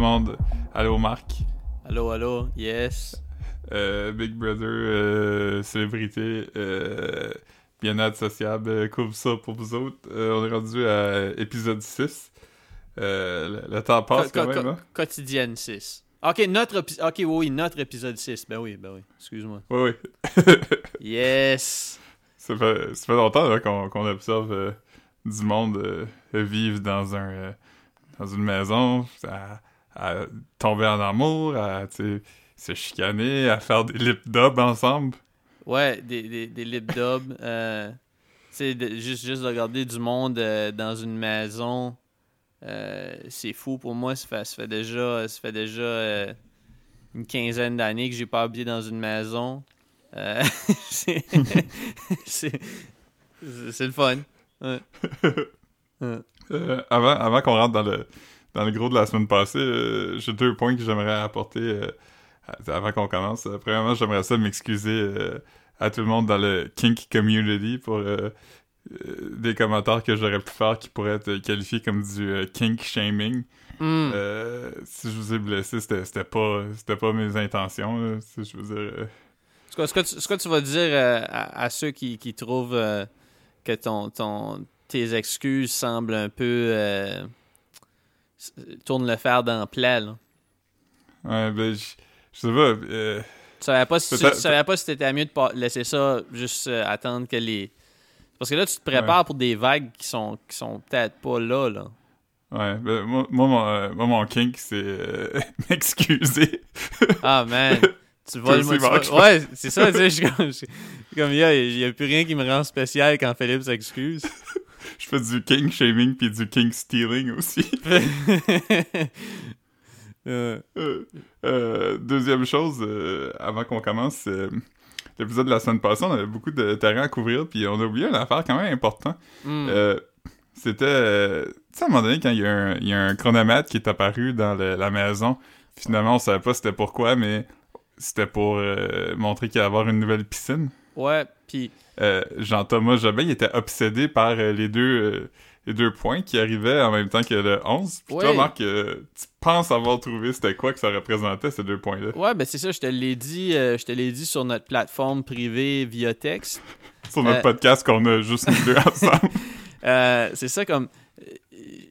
le monde. Allô Marc? Allô, allô, yes. Euh, Big Brother, euh, célébrité, euh, bien-être sociable, euh, couvre ça pour vous autres. On est rendu à épisode 6. Euh, le, le temps passe Co- quand même, co- hein? Quotidienne 6. Ok, notre ok, oui, notre épisode 6. Ben oui, ben oui, excuse-moi. Oui, oui. Yes. ça, fait, ça fait longtemps là, qu'on observe du monde vivre dans un dans une maison, à tomber en amour, à se chicaner, à faire des lip dubs ensemble. Ouais, des, des, des lip dubs. euh, de- juste, juste de regarder du monde euh, dans une maison, euh, c'est fou pour moi. Ça fait, ça fait déjà, ça fait déjà une quinzaine d'années que j'ai pas habité dans une maison. C'est le fun. Ouais. Avant avant qu'on rentre dans le, dans le gros de la semaine passée, euh, j'ai deux points que j'aimerais apporter euh, avant qu'on commence. Euh, premièrement, j'aimerais ça m'excuser euh, à tout le monde dans le kink community pour des commentaires que j'aurais pu faire qui pourraient être qualifiés comme du kink shaming. Euh, si je vous ai blessé, c'était pas c'était pas mes intentions. là. Si je veux dire, Ce que, ce que tu, ce que tu vas dire euh, à, à ceux qui, qui trouvent euh, que ton, ton, tes excuses semblent un peu. euh, tourne le fer dans le plat, là. ouais, ben, je je sais pas. euh, Tu savais pas si, tu, tu savais pas si c'était mieux de pas laisser ça, juste euh, attendre que les. Parce que là, tu te prépares pour des vagues qui sont, qui sont peut-être pas là, là. ouais, ben, moi, moi, mon, euh, moi, mon kink, c'est euh, m'excuser. Ah, man. Tu le Marc. Ouais, c'est ça, tu sais. Je suis comme, il y y a plus rien qui me rend spécial quand Philippe s'excuse. Je fais du kink shaming puis du kink stealing aussi. Euh, Euh, euh, deuxième chose, avant qu'on commence, l'épisode de la semaine passée, on avait beaucoup de terrain à couvrir, puis on a oublié une affaire quand même importante. hmm. C'était, tu sais, à un moment donné, quand il y, a un- il y a un chronomètre qui est apparu dans le- la maison, finalement, on savait pas c'était pourquoi, mais c'était pour euh, montrer qu'il allait y avoir une nouvelle piscine. Ouais, puis Jean-Thomas Jobin, il était obsédé par euh, les deux euh, les deux points qui arrivaient en même temps que le 11. Puis toi. Marc, euh, tu penses avoir trouvé c'était quoi que ça représentait, ces deux points-là? ouais, ben c'est ça, je te l'ai dit, euh, je te l'ai dit sur notre plateforme privée via texte. Sur notre Euh. podcast qu'on a juste nous deux ensemble. Euh, c'est ça comme euh,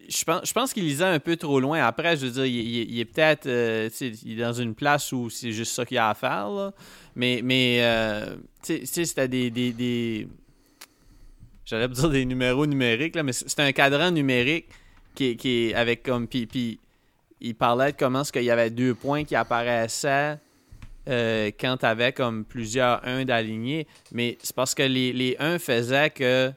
je pense je pense qu'il lisait un peu trop loin. Après, je veux dire, il, est peut-être euh, dans une place où c'est juste ça qu'il a à faire là. Mais mais euh, c'était des, j'allais dire des numéros numériques là, mais c'est un cadran numérique qui, qui avec comme puis puis il parlait de comment ce qu'il y avait deux points qui apparaissaient euh, quand tu avais comme plusieurs 1 d'alignés. Mais c'est parce que les, les 1 faisaient que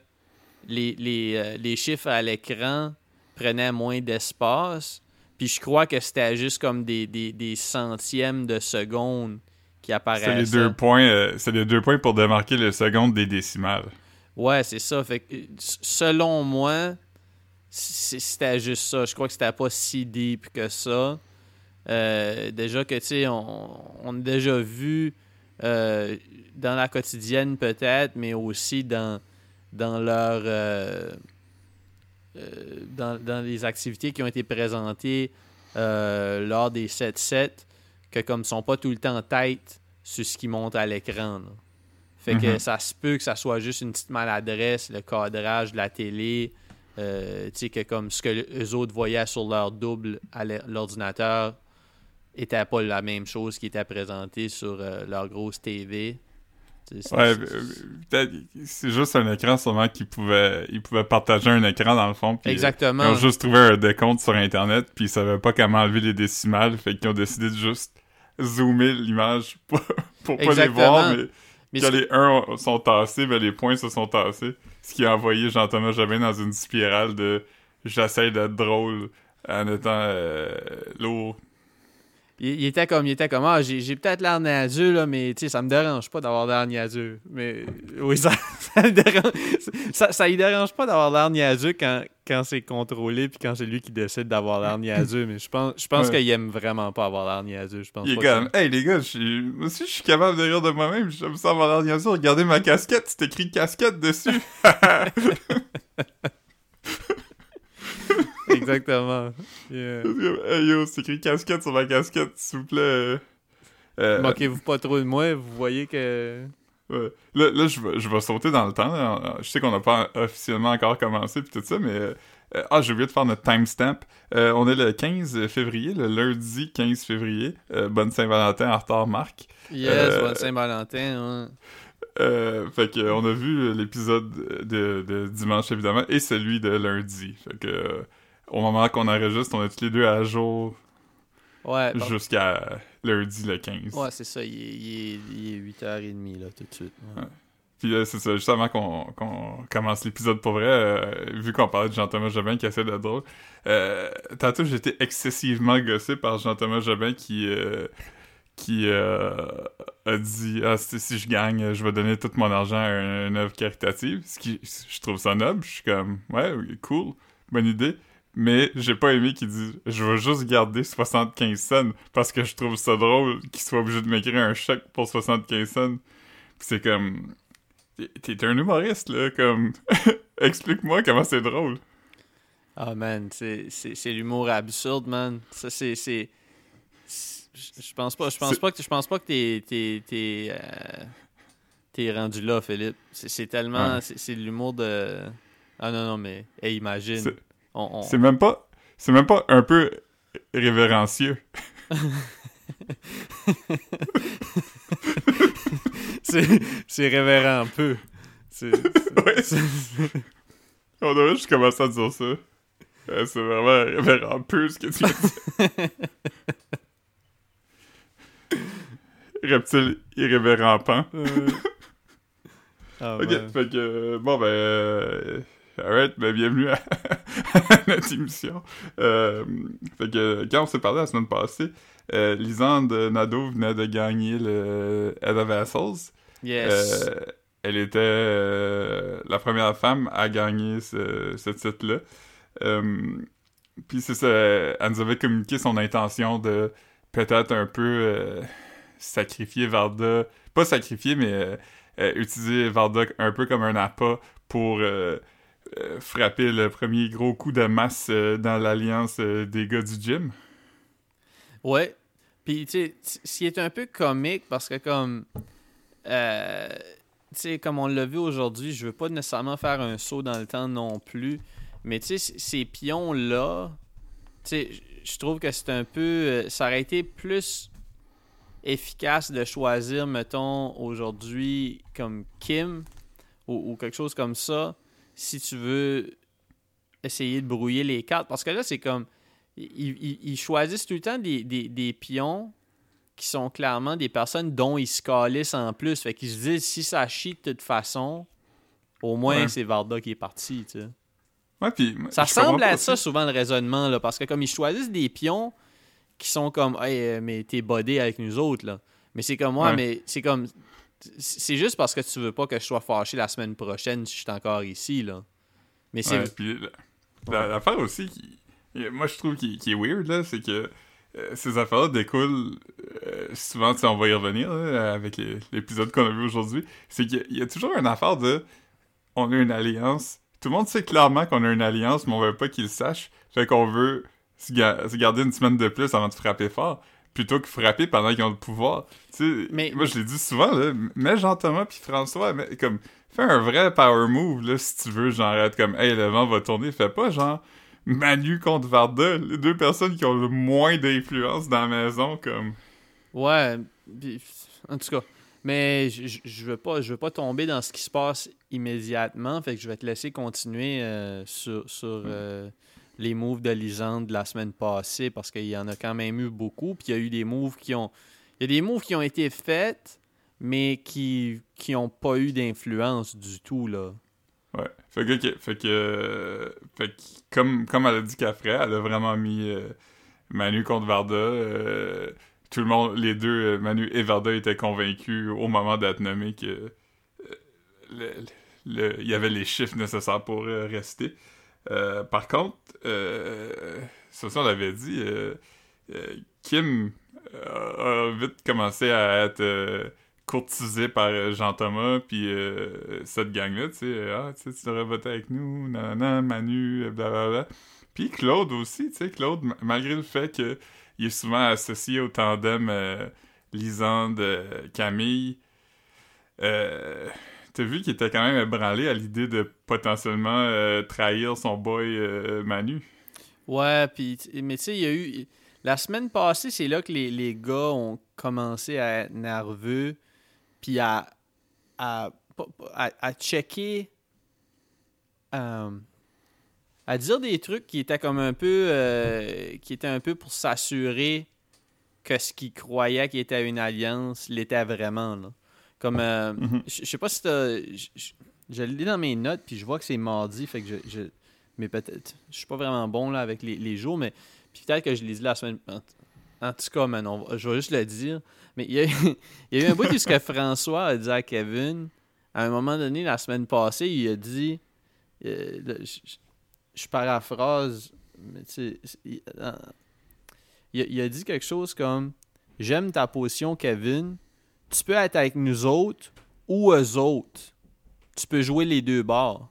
les, les, euh, les chiffres à l'écran prenaient moins d'espace. Puis je crois que c'était juste comme des, des, des centièmes de seconde qui c'est apparaissaient. les deux points, euh, c'est les deux points pour démarquer le seconde des décimales. Ouais, c'est ça. Fait que, s- selon moi, c'était juste ça. Je crois que c'était pas si deep que ça. Euh, déjà que, tu sais, on, on a déjà vu euh, dans la quotidienne peut-être, mais aussi dans, dans leur... euh, euh, dans, dans les activités qui ont été présentées euh, lors des 7-7, que comme ils sont pas tout le temps en tête sur ce qui monte à l'écran. Fait que Mhm. ça se peut que ça soit juste une petite maladresse, le cadrage de la télé, euh, que comme ce que les autres voyaient sur leur double à l'ordinateur était pas la même chose qui était présenté sur euh, leur grosse TV. Ouais, euh, peut-être, c'est juste un écran sûrement qu'ils pouvaient, ils pouvaient partager un écran dans le fond. puis, euh, Exactement. Ils ont juste trouvé un décompte sur Internet, puis ils savaient pas comment enlever les décimales, fait qu'ils ont décidé de juste zoomer l'image pour, pour pas les voir, mais, Mais quand les 1 sont tassés, ben les points se sont tassés. Ce qui a envoyé Jean-Thomas Jobin dans une spirale de « j'essaie d'être drôle en étant euh, lourd Il, il était comme, il était comme, ah, j'ai, j'ai peut-être l'air niaiseux, là, mais tu sais, ça me dérange pas d'avoir l'air niaiseux. Mais oui, ça, ça le dérange. Ça, ça lui dérange pas d'avoir l'air niaiseux quand, quand c'est contrôlé puis quand c'est lui qui décide d'avoir l'air niaiseux. Mais je pense, je pense Ouais. qu'il aime vraiment pas avoir l'air niaiseux. Je » pense Il est pas comme « Hey les gars, je suis- moi aussi je suis capable de rire de moi-même, j'aime ça avoir l'air niaiseux, regardez ma casquette, c'est écrit casquette dessus. » exactement. Yeah. Hey yo, c'est écrit casquette sur ma casquette, s'il vous plaît. Euh, Moquez-vous pas trop de moi, vous voyez que. Ouais. Là, là je, vais, je vais sauter dans le temps. Là. Je sais qu'on n'a pas officiellement encore commencé puis tout ça, mais. Euh, ah, j'ai oublié de faire notre timestamp. Euh, on est le 15 février, le lundi 15 février. Euh, bonne Saint-Valentin en retard, Marc. Yes, euh, bonne Saint-Valentin. Euh, fait que on a vu l'épisode de, de, dimanche évidemment et celui de lundi. Fait que au moment qu'on enregistre, on est tous les deux à jour. Ouais. Jusqu'à lundi le 15. Ouais, c'est ça. Il est, il, est, 8h30 là tout de suite. Ouais. Puis c'est ça, juste avant qu'on commence l'épisode pour vrai, euh, vu qu'on parlait de Jean-Thomas Jobin qui essaie d'être drôle, euh, tantôt j'étais excessivement gossé par Jean-Thomas Jobin qui, euh, qui a dit « Ah, si, je gagne, je vais donner tout mon argent à une, œuvre caritative. » Ce qui, je trouve ça noble, je suis comme « Ouais, cool, bonne idée. » Mais j'ai pas aimé qu'il dise « Je vais juste garder 75 cents parce que je trouve ça drôle qu'il soit obligé de m'écrire un chèque pour 75 cents. » c'est comme T'es un humoriste, là, comme... Explique-moi comment c'est drôle. Ah, man, c'est l'humour absurde, man. Ça, c'est... Je pense pas, je pense pas que je pense pas que t'es t'es euh, rendu là, Philippe. C'est tellement c'est l'humour de ah non non mais imagine. C'est même pas c'est même pas un peu révérencieux. c'est révérend un peu. On devrait juste commencer à dire ça. c'est vraiment révérend peu ce que tu dis. Reptile irrévérent pan. Ah, ok, fait que, bon ben, euh, alright, ben bienvenue à, notre émission. Euh, fait que, quand on s'est parlé la semaine passée, euh, Lisande Nadeau venait de gagner le Head of Vassals. Yes. Euh, elle était euh, la première femme à gagner ce, ce titre-là. Puis c'est ça, elle nous avait communiqué son intention de peut-être un peu sacrifier Varda. Pas sacrifier, mais utiliser Varda un peu comme un appât pour frapper le premier gros coup de masse dans l'alliance des gars du gym? Ouais. Puis, tu sais, est un peu comique parce que, comme, euh, tu sais, comme on l'a vu aujourd'hui, je veux pas nécessairement faire un saut dans le temps non plus. Mais tu sais, ces pions-là, tu sais, je trouve que c'est un peu. Euh, ça aurait été plus efficace de choisir, mettons, aujourd'hui comme Kim ou, quelque chose comme ça, si tu veux essayer de brouiller les cartes. Parce que là, c'est comme. Ils, choisissent tout le temps des, des pions qui sont clairement des personnes dont ils se calissent en plus. Fait qu'ils se disent, si ça chie de toute façon, au moins c'est Varda qui est parti, tu sais. Ouais, puis, ça semble être ça souvent le raisonnement, là, parce que comme ils choisissent des pions qui sont comme, hey, euh, mais t'es bodé avec nous autres, là. Mais c'est comme, moi, mais c'est comme, c'est juste parce que tu veux pas que je sois fâché la semaine prochaine si je suis encore ici, là. Mais c'est. puis l'affaire aussi, qui, moi je trouve qui, qui est weird, là, c'est que euh, ces affaires-là découlent euh, souvent, on va y revenir avec l'épisode qu'on a vu aujourd'hui, c'est qu'il y, a toujours une affaire de on a une alliance. Tout le monde sait clairement qu'on a une alliance, mais on veut pas qu'ils le sachent. Fait qu'on veut se, garder une semaine de plus avant de frapper fort, plutôt que frapper pendant qu'ils ont le pouvoir. Tu sais, moi je l'ai dit souvent, là, mets Jean-Thomas puis François, mais comme fais un vrai power move là, si tu veux, genre être comme Hey, le vent va tourner, fais pas genre Manu contre Varda, les deux personnes qui ont le moins d'influence dans la maison, comme. Ouais, en tout cas. Mais je, je veux pas je veux pas tomber dans ce qui se passe immédiatement, fait que je vais te laisser continuer euh, sur, sur euh, les moves de Lisande de la semaine passée parce qu'il y en a quand même eu beaucoup, puis il y a eu des moves qui ont il y a des moves qui ont été faits mais qui qui ont pas eu d'influence du tout là. Ouais. Fait que, fait que, fait que comme, comme elle a dit qu'elle ferait, elle a vraiment mis euh, Manu contre Varda. Euh, tout le monde, les deux, euh, Manu et Varda étaient convaincus au moment d'être nommés que il y avait les chiffres nécessaires pour rester. Par contre, ça, ça on l'avait dit, Kim a vite commencé à être courtisé par euh, Jean-Thomas, puis euh, cette gang-là, tu sais, ah, tu devrais voter avec nous, nanana, Manu, blablabla. Puis Claude aussi, tu sais, Claude, malgré le fait qu'il est souvent associé au tandem euh, Lisande-Camille, euh, t'as vu qu'il était quand même ébranlé à l'idée de potentiellement euh, trahir son boy Manu? Ouais, puis, mais tu sais, il y a eu. La semaine passée, c'est là que les, les, gars ont commencé à être nerveux, puis à, à, à, checker. à dire des trucs qui étaient comme un peu. Euh, qui étaient un peu pour s'assurer que ce qu'ils croyaient qui était une alliance l'était vraiment. Là. Comme. Euh, mhm. Je sais pas si t'as. Je l'ai dans mes notes, puis je vois que c'est mardi, fait que je. mais peut-être. Je suis pas vraiment bon là avec les, les jours, mais. Puis peut-être que je l'ai dit la semaine. En tout cas, man, je vais juste le dire. Mais il y a, il y a eu un bout que François a dit à Kevin. À un moment donné, la semaine passée, il a dit. Euh, je, paraphrase, mais tu sais. Il, a dit quelque chose comme J'aime ta position, Kevin. Tu peux être avec nous autres ou eux autres. Tu peux jouer les deux bords.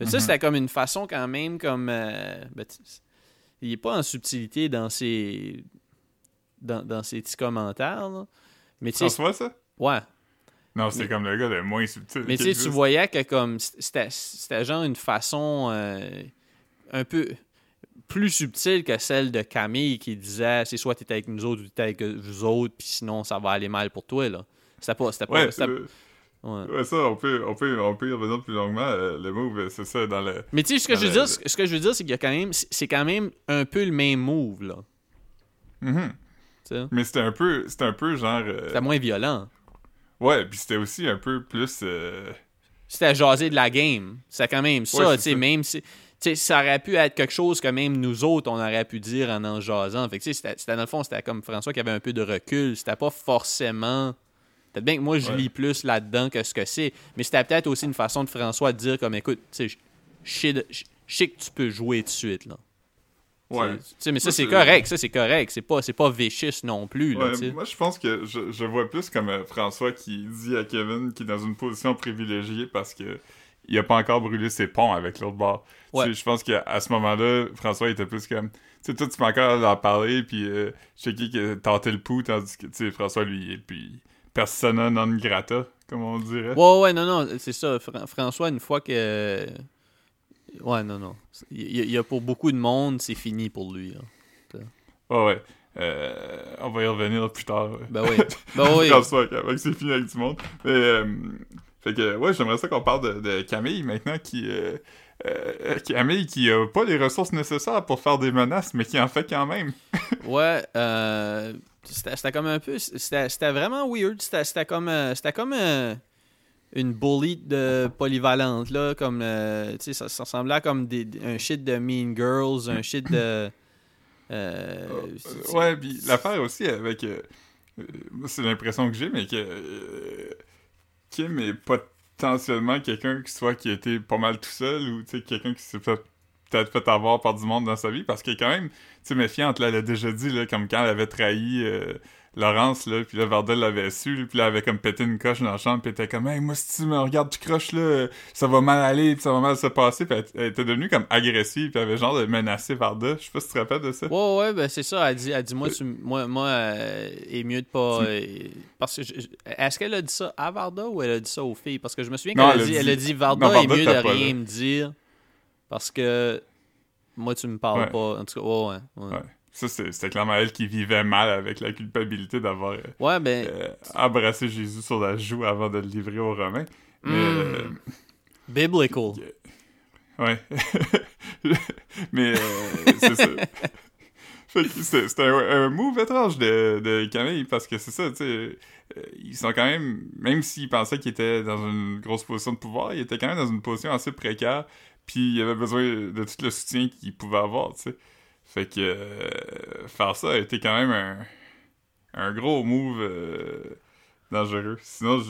Ça, mm-hmm. c'était comme une façon quand même comme. Euh, ben, il n'est pas en subtilité dans ses dans, dans ses petits commentaires. Là. Mais François, ça? Ouais. Non, c'est comme le gars le moins subtil. Mais tu voyais que comme c'était genre une façon euh, un peu plus subtile que celle de Camille qui disait c'est soit tu es avec nous autres ou tu es avec vous autres, puis sinon ça va aller mal pour toi. là. C'était pas. C'était pas. Ouais, Ouais. ça, on peut, on peut, on peut y revenir plus longuement. Euh, le move, c'est ça, dans le. Mais tu sais, ce que je veux dire, ce que je veux dire, c'est qu'il y a quand même, c'est quand même un peu le même move, là. Mm Mais c'était un peu, c'était un peu genre. Euh, c'était moins violent. Ouais, puis c'était aussi un peu plus. Euh... C'était jaser de la game. C'est quand même ça, tu sais, même si. Sais, ça aurait pu être quelque chose que même nous autres, on aurait pu dire en en jasant. Fait que, c'était, dans le fond, c'était comme François qui avait un peu de recul. C'était pas forcément Peut-être bien que moi, je lis plus là-dedans que ce que c'est, mais c'était peut-être aussi une façon de François de dire comme, écoute, tu sais, je sais que tu peux jouer tout de suite, là. Ouais. mais ça, c'est correct, ça, c'est correct. C'est pas, pas vicious non plus, là, Moi, je pense que je, je vois plus comme euh, François qui dit à Kevin qu'il est dans une position privilégiée parce que il a pas encore brûlé ses ponts avec l'autre bord. Ouais. Je pense qu'à ce moment-là, François était plus comme tu sais, toi, tu peux encore en parler, puis euh, je sais qui a tenté le pouls, tandis que, tu sais, François, lui, puis persona non grata, comme on dirait. Ouais, ouais, non, non, c'est ça. François, une fois que. Ouais, non, non. Il y, a pour beaucoup de monde, c'est fini pour lui. Ouais, ouais. Euh, on va y revenir plus tard. Ben oui. Ben oui. François, c'est fini avec du monde. Mais, euh, fait que, ouais, j'aimerais ça qu'on parle de, Camille maintenant qui. Euh, Camille qui a pas les ressources nécessaires pour faire des menaces, mais qui en fait quand même. ouais, euh, c'était comme un peu. C'était vraiment weird. C'était comme, euh, c'était comme euh, une bully de polyvalente, là. Comme, euh, tu sais, ça, ça, ressemblait à comme des, un shit de Mean Girls, un shit de. ouais, puis l'affaire aussi avec. c'est l'impression que j'ai, mais que. Kim est potentiellement quelqu'un qui soit qui a été pas mal tout seul ou quelqu'un qui s'est peut-être fait avoir par du monde dans sa vie parce est quand même, tu méfiante, là, elle a déjà dit, là, comme quand elle avait trahi euh, Laurence, là, puis là, Vardel l'avait su, puis là, elle avait comme pété une coche dans la chambre, puis elle était comme, hey, moi, si tu me regardes, tu croches, là, ça va mal aller, puis ça va mal se passer, puis elle, était devenue comme agressive, puis elle avait genre de menacer Varda. Je sais pas si tu te rappelles de ça. Ouais, ouais, ben c'est ça, elle dit, elle dit moi, tu, moi, moi euh, est mieux de pas. Euh, parce que est-ce qu'elle a dit ça à Varda ou elle a dit ça aux filles? Parce que je me souviens qu'elle a, dit, elle a dit Varda est mieux de rien me dire. Parce que moi, tu me parles pas. En tout cas, ouais, ouais. ouais. Ça, c'était clairement elle qui vivait mal avec la culpabilité d'avoir euh, ouais, ben... Euh, embrassé Jésus sur la joue avant de le livrer aux Romains. Mais, hmm. euh, Biblical. Ouais. Mais c'est ça. c'est un, un, move étrange de, de Camille parce que c'est ça, tu sais. Ils sont quand même, même s'ils pensaient qu'ils étaient dans une grosse position de pouvoir, ils étaient quand même dans une position assez précaire puis il avait besoin de tout le soutien qu'il pouvait avoir, tu sais. Fait que euh, faire ça a été quand même un, un gros move euh, dangereux. Sinon,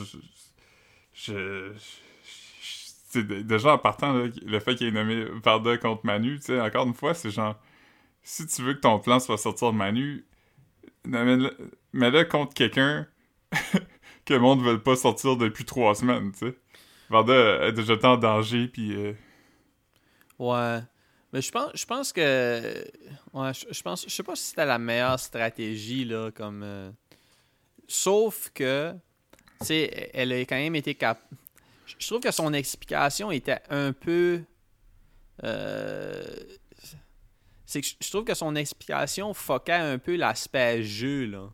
je. je, déjà en partant, le fait qu'il ait nommé Varda contre Manu, tu sais, encore une fois, c'est genre. Si tu veux que ton plan soit sortir de Manu, mets-le contre quelqu'un que le monde ne veut pas sortir depuis trois semaines, tu sais. Varda est déjà en danger, puis. Euh, Ouais. Mais je pense, je pense que. Ouais, je, je pense. Je sais pas si c'était la meilleure stratégie, là, comme. euh, Sauf que. Tu sais, elle a quand même été cap. Je trouve que son explication était un peu. euh, C'est que je- trouve que son explication foquait un peu l'aspect jeu, là.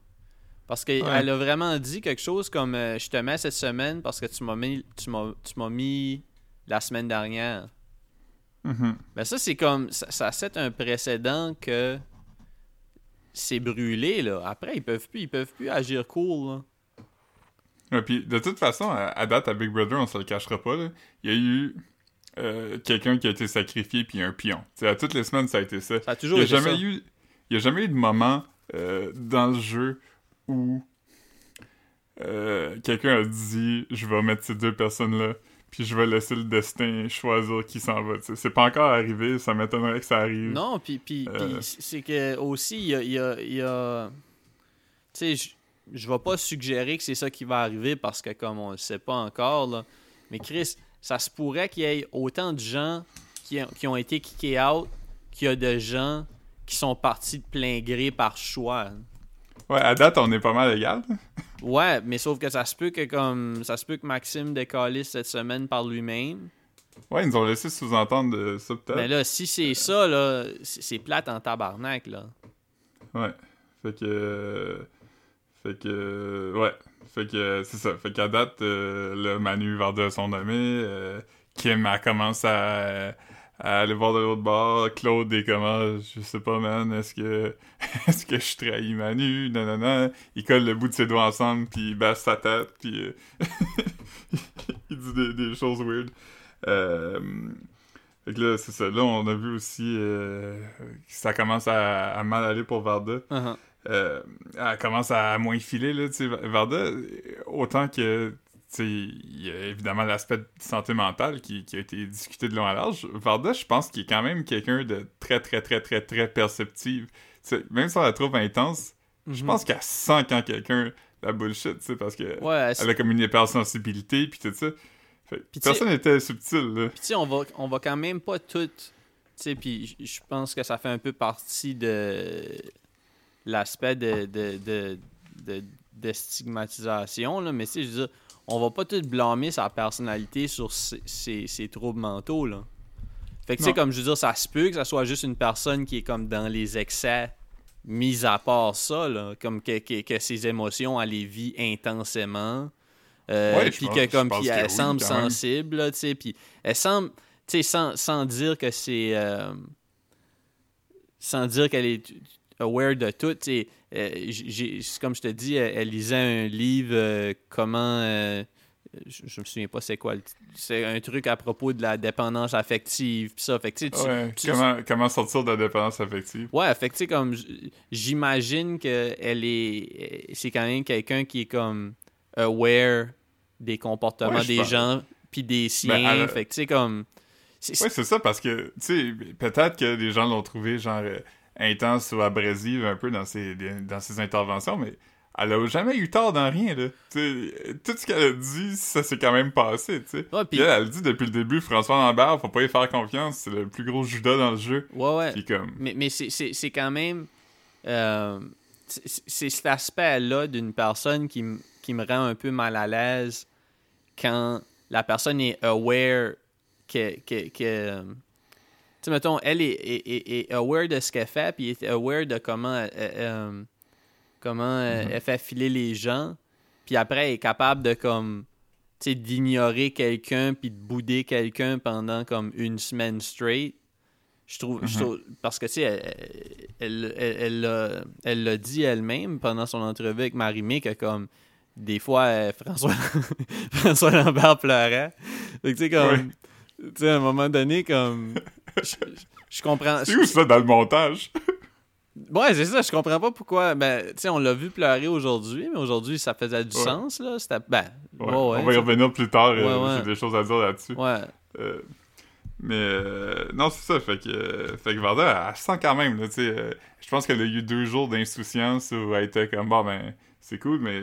Parce qu'elle Ouais. a vraiment dit quelque chose comme euh, Je te mets cette semaine parce que tu m'as mis, tu m'as mis la semaine dernière. Mhm. Ben ça, c'est comme. Ça, ça set un précédent que c'est brûlé, là. Après, ils peuvent plus, ils peuvent plus agir cool, là. Ouais, puis de toute façon, à, à date, à Big Brother, on se le cachera pas, là, il y a eu euh, quelqu'un qui a été sacrifié puis un pion. À toutes les semaines, ça a été ça. Ça a Il n'y a, été jamais ça. eu- il y a jamais eu de moment euh, dans le jeu où euh, quelqu'un a dit « Je vais mettre ces deux personnes-là, puis je vais laisser le destin choisir qui s'en va. » C'est pas encore arrivé, ça m'étonnerait que ça arrive. Non, puis, puis, Euh. c'est que aussi, il y a. il y a- il y a- Tu sais, je- vais pas suggérer que c'est ça qui va arriver parce que, comme on le sait pas encore, là. Mais Chris, ça se pourrait qu'il y ait autant de gens qui, ont- qui ont été kickés out qu'il y a de gens qui sont partis de plein gré par choix. Ouais, à date, on est pas mal égal. Ouais, mais sauf que ça se peut que comme ça se peut que Maxime décalisse cette semaine par lui-même. Ouais, ils nous ont laissé sous-entendre de ça, peut-être. Mais là, si c'est ça, là, c'est plate en tabarnak, là. Ouais. Fait que. euh, Fait que. euh, Ouais. Fait que euh, c'est ça. Fait qu'à date, euh, le Manu Varda sont nommés. euh, Kim, elle commence à, à aller voir de l'autre bord. Claude est comment Je sais pas, man. Est-ce que. Est-ce que je trahis Manu? Non, non, non. Il colle le bout de ses doigts ensemble, puis il baisse sa tête, puis. euh, il dit des, des choses weird. Euh. Fait que là, c'est ça. Là, on a vu aussi euh, que ça commence à, à mal aller pour Varda. Euh, elle commence à moins filer, là, tu sais. Varda, euh, autant que, il y a évidemment l'aspect santé mentale qui, qui a été discuté de long à large. Varda, je pense qu'il est quand même quelqu'un de très, très, très, très, très perceptive. Tu sais, même si on la trouve intense, je Mhm. pense qu'elle sent quand quelqu'un la bullshit, tu parce que Ouais, elle- a comme une hypersensibilité, puis tout ça. Fait personne n'était subtil, là. Puis tu sais, on va, on va quand même pas tout. Tu sais, puis je pense que ça fait un peu partie de l'aspect de, de, de, de, de stigmatisation, là. Mais tu sais, je veux dire, on va pas tout blâmer sa personnalité sur ses, ses- ses troubles mentaux, là. Fait que tu sais, comme je veux dire, ça se peut que ça soit juste une personne qui est comme dans les excès, mis à part ça, là. Comme que, que, que ses émotions, elle les vit intensément. Euh, Ouais, puis que comme puis elle oui, semble sensible là, tu sais puis elle semble tu sais sans, sans dire que c'est euh, sans dire qu'elle est aware de tout tu sais comme je te dis elle, elle lisait un livre euh, comment euh, je, je me souviens pas c'est quoi c'est un truc à propos de la dépendance affective pis ça fait que tu sais, tu- Ouais, tu- comment, sortir de la dépendance affective? Ouais, fait que comme j'imagine que elle est. C'est quand même quelqu'un qui est comme aware des comportements Ouais, des pense. gens puis des siens. Ben, elle a- Fait que tu sais, comme. c'est- Ouais, c'est ça, parce que, tu sais, peut-être que les gens l'ont trouvé, genre, euh, intense ou abrasive un peu dans ses, dans ses interventions, mais elle a jamais eu tort dans rien, là. Tout ce qu'elle a dit, ça s'est quand même passé, tu sais. Ouais, elle, elle dit depuis le début, François Lambert, faut pas y faire confiance, c'est le plus gros Judas dans le jeu. ouais, ouais. Puis comme, Mais, mais c'est- quand même. euh, c'est cet aspect-là d'une personne qui, qui me rend un peu mal à l'aise quand la personne est aware que. que, sais, mettons, elle est, est, est- est aware de ce qu'elle fait, puis est aware de comment, euh, euh, comment euh, Mhm. elle fait filer les gens, puis après, elle est capable de, comme, tu sais, d'ignorer quelqu'un, puis de bouder quelqu'un pendant, comme, une semaine straight. Je trouve, je Mhm. trouve- parce que, tu sais, elle, elle, l'a- elle dit elle-même pendant son entrevue avec Marie-Mé que, comme, des fois, euh, François, François Lambert pleurait. Tu sais, comme, tu sais, à un moment donné, comme, je, je comprends. c'est où ça dans le montage? Ouais, c'est ça, je comprends pas pourquoi. Ben, tu sais, on l'a vu pleurer aujourd'hui, mais aujourd'hui, ça faisait du Ouais. sens, là. C'était. Ben, Ouais, ouais, ouais, on va y revenir plus tard, euh, j'ai des choses à dire là-dessus. Ouais. Euh, mais euh, non, c'est ça. Fait que, fait que Varda, elle sent quand même. Là, tu sais, euh, je pense qu'elle a eu deux jours d'insouciance où elle était comme bon, ben, c'est cool, mais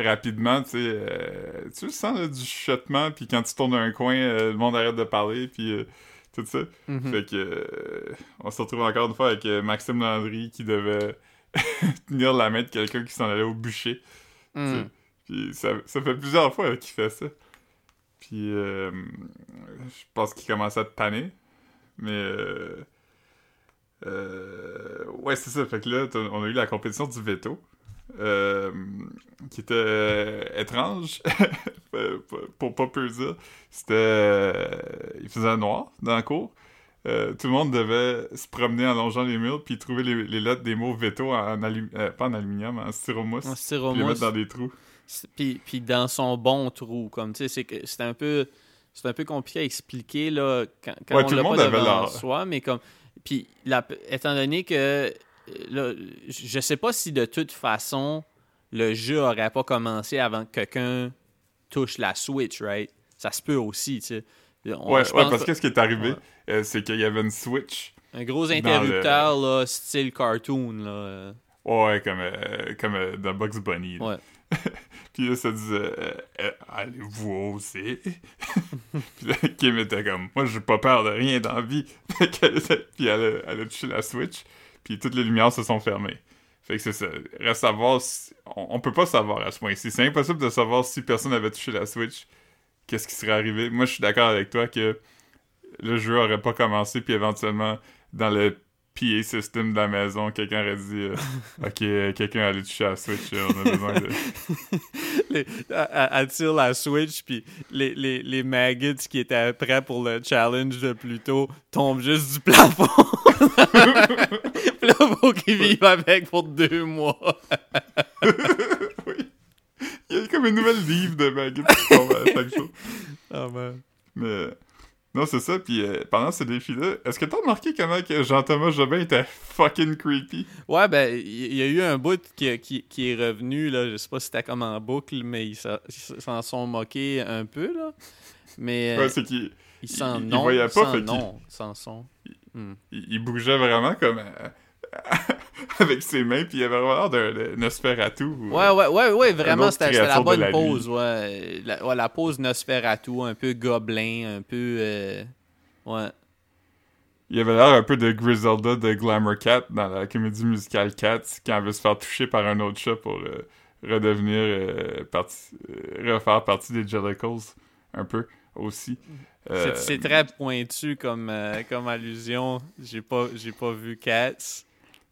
rapidement, tu sais, euh, tu le sens là, du chuchotement. Puis quand tu tournes un coin, le monde arrête de parler. Puis tout ça. Mhm. Fait que euh, on se retrouve encore une fois avec euh, Maxime Landry qui devait tenir la main de quelqu'un qui s'en allait au bûcher. Mm. Puis ça, ça fait plusieurs fois qu'il fait ça. Puis euh, je pense qu'il commence à te tanner. Mais euh, ouais, c'est ça. Fait que là, on a eu la compétition du veto. Euh, qui était euh, étrange. Pour pas peu dire. C'était euh, il faisait noir dans la cour. Euh, tout le monde devait se promener en longeant les murs puis trouver les, les lettres des mots veto en, alum- euh, pas en aluminium en styromousse. En puis les mettre dans des trous. Puis, puis dans son bon trou, comme tu sais, c'est un peu c'est un peu compliqué à expliquer là quand, quand Ouais, on tout le l'a monde pas devant leur- soi, mais comme puis la- étant donné que là, je sais pas si de toute façon le jeu aurait pas commencé avant que quelqu'un touche la Switch, right? Ça se peut aussi, tu sais. On- ouais, je ouais pense parce que ce qui est arrivé Ouais. euh, c'est qu'il y avait une switch un gros interrupteur là, style cartoon là. euh, ouais comme euh, comme euh, dans Bugs Bunny là. Ouais. puis là ça disait euh, euh, allez-vous oser? Puis là Kim était comme moi j'ai pas peur de rien dans la vie puis elle a touché la switch puis toutes les lumières se sont fermées. Fait que c'est ça. Reste à voir on, on peut pas savoir à ce point-ci. C'est impossible de savoir si personne avait touché la switch qu'est-ce qui serait arrivé. Moi je suis d'accord avec toi que le jeu aurait pas commencé puis éventuellement dans le PA system de la maison quelqu'un aurait dit euh, ok quelqu'un allait toucher la switch on a besoin de les- la Switch, puis les, les, les maggots qui étaient prêts pour le challenge de plus tôt tombent juste du plafond. puis là, faut qu'ils vivent avec pour deux mois. oui. Il y a comme une nouvelle livre de maggots qui tombe à chaque jour. Ah, man. Mais non, c'est ça. Puis euh, pendant ce défi-là, est-ce que t'as remarqué comment que Jean-Thomas Jobin était fucking creepy? Ouais, ben, il y, a eu un bout qui, qui, qui est revenu, là, je sais pas si c'était comme en boucle, mais ils s'en- ils s'en sont moqués un peu, là. Mais euh, Ouais, c'est qu'il ils s'en il- il voyait pas, sans fait qu'il- non, sans son. Hmm. il, il bougeait vraiment comme euh, avec ses mains, puis il avait vraiment l'air d'un Nosferatu. ou- Ouais, ouais, ouais, ouais, vraiment, c'était la bonne la pose, ouais. La, ouais, la pose Nosferatu, un peu gobelin, un peu... euh, Ouais. Il avait l'air un peu de Griselda de Glamour Cat dans la comédie musicale Cats quand elle veut se faire toucher par un autre chat pour euh, redevenir euh, partie, euh, refaire partie des Jellicles un peu aussi. Euh, C'est- très pointu comme, comme allusion. J'ai pas, j'ai pas vu Cats.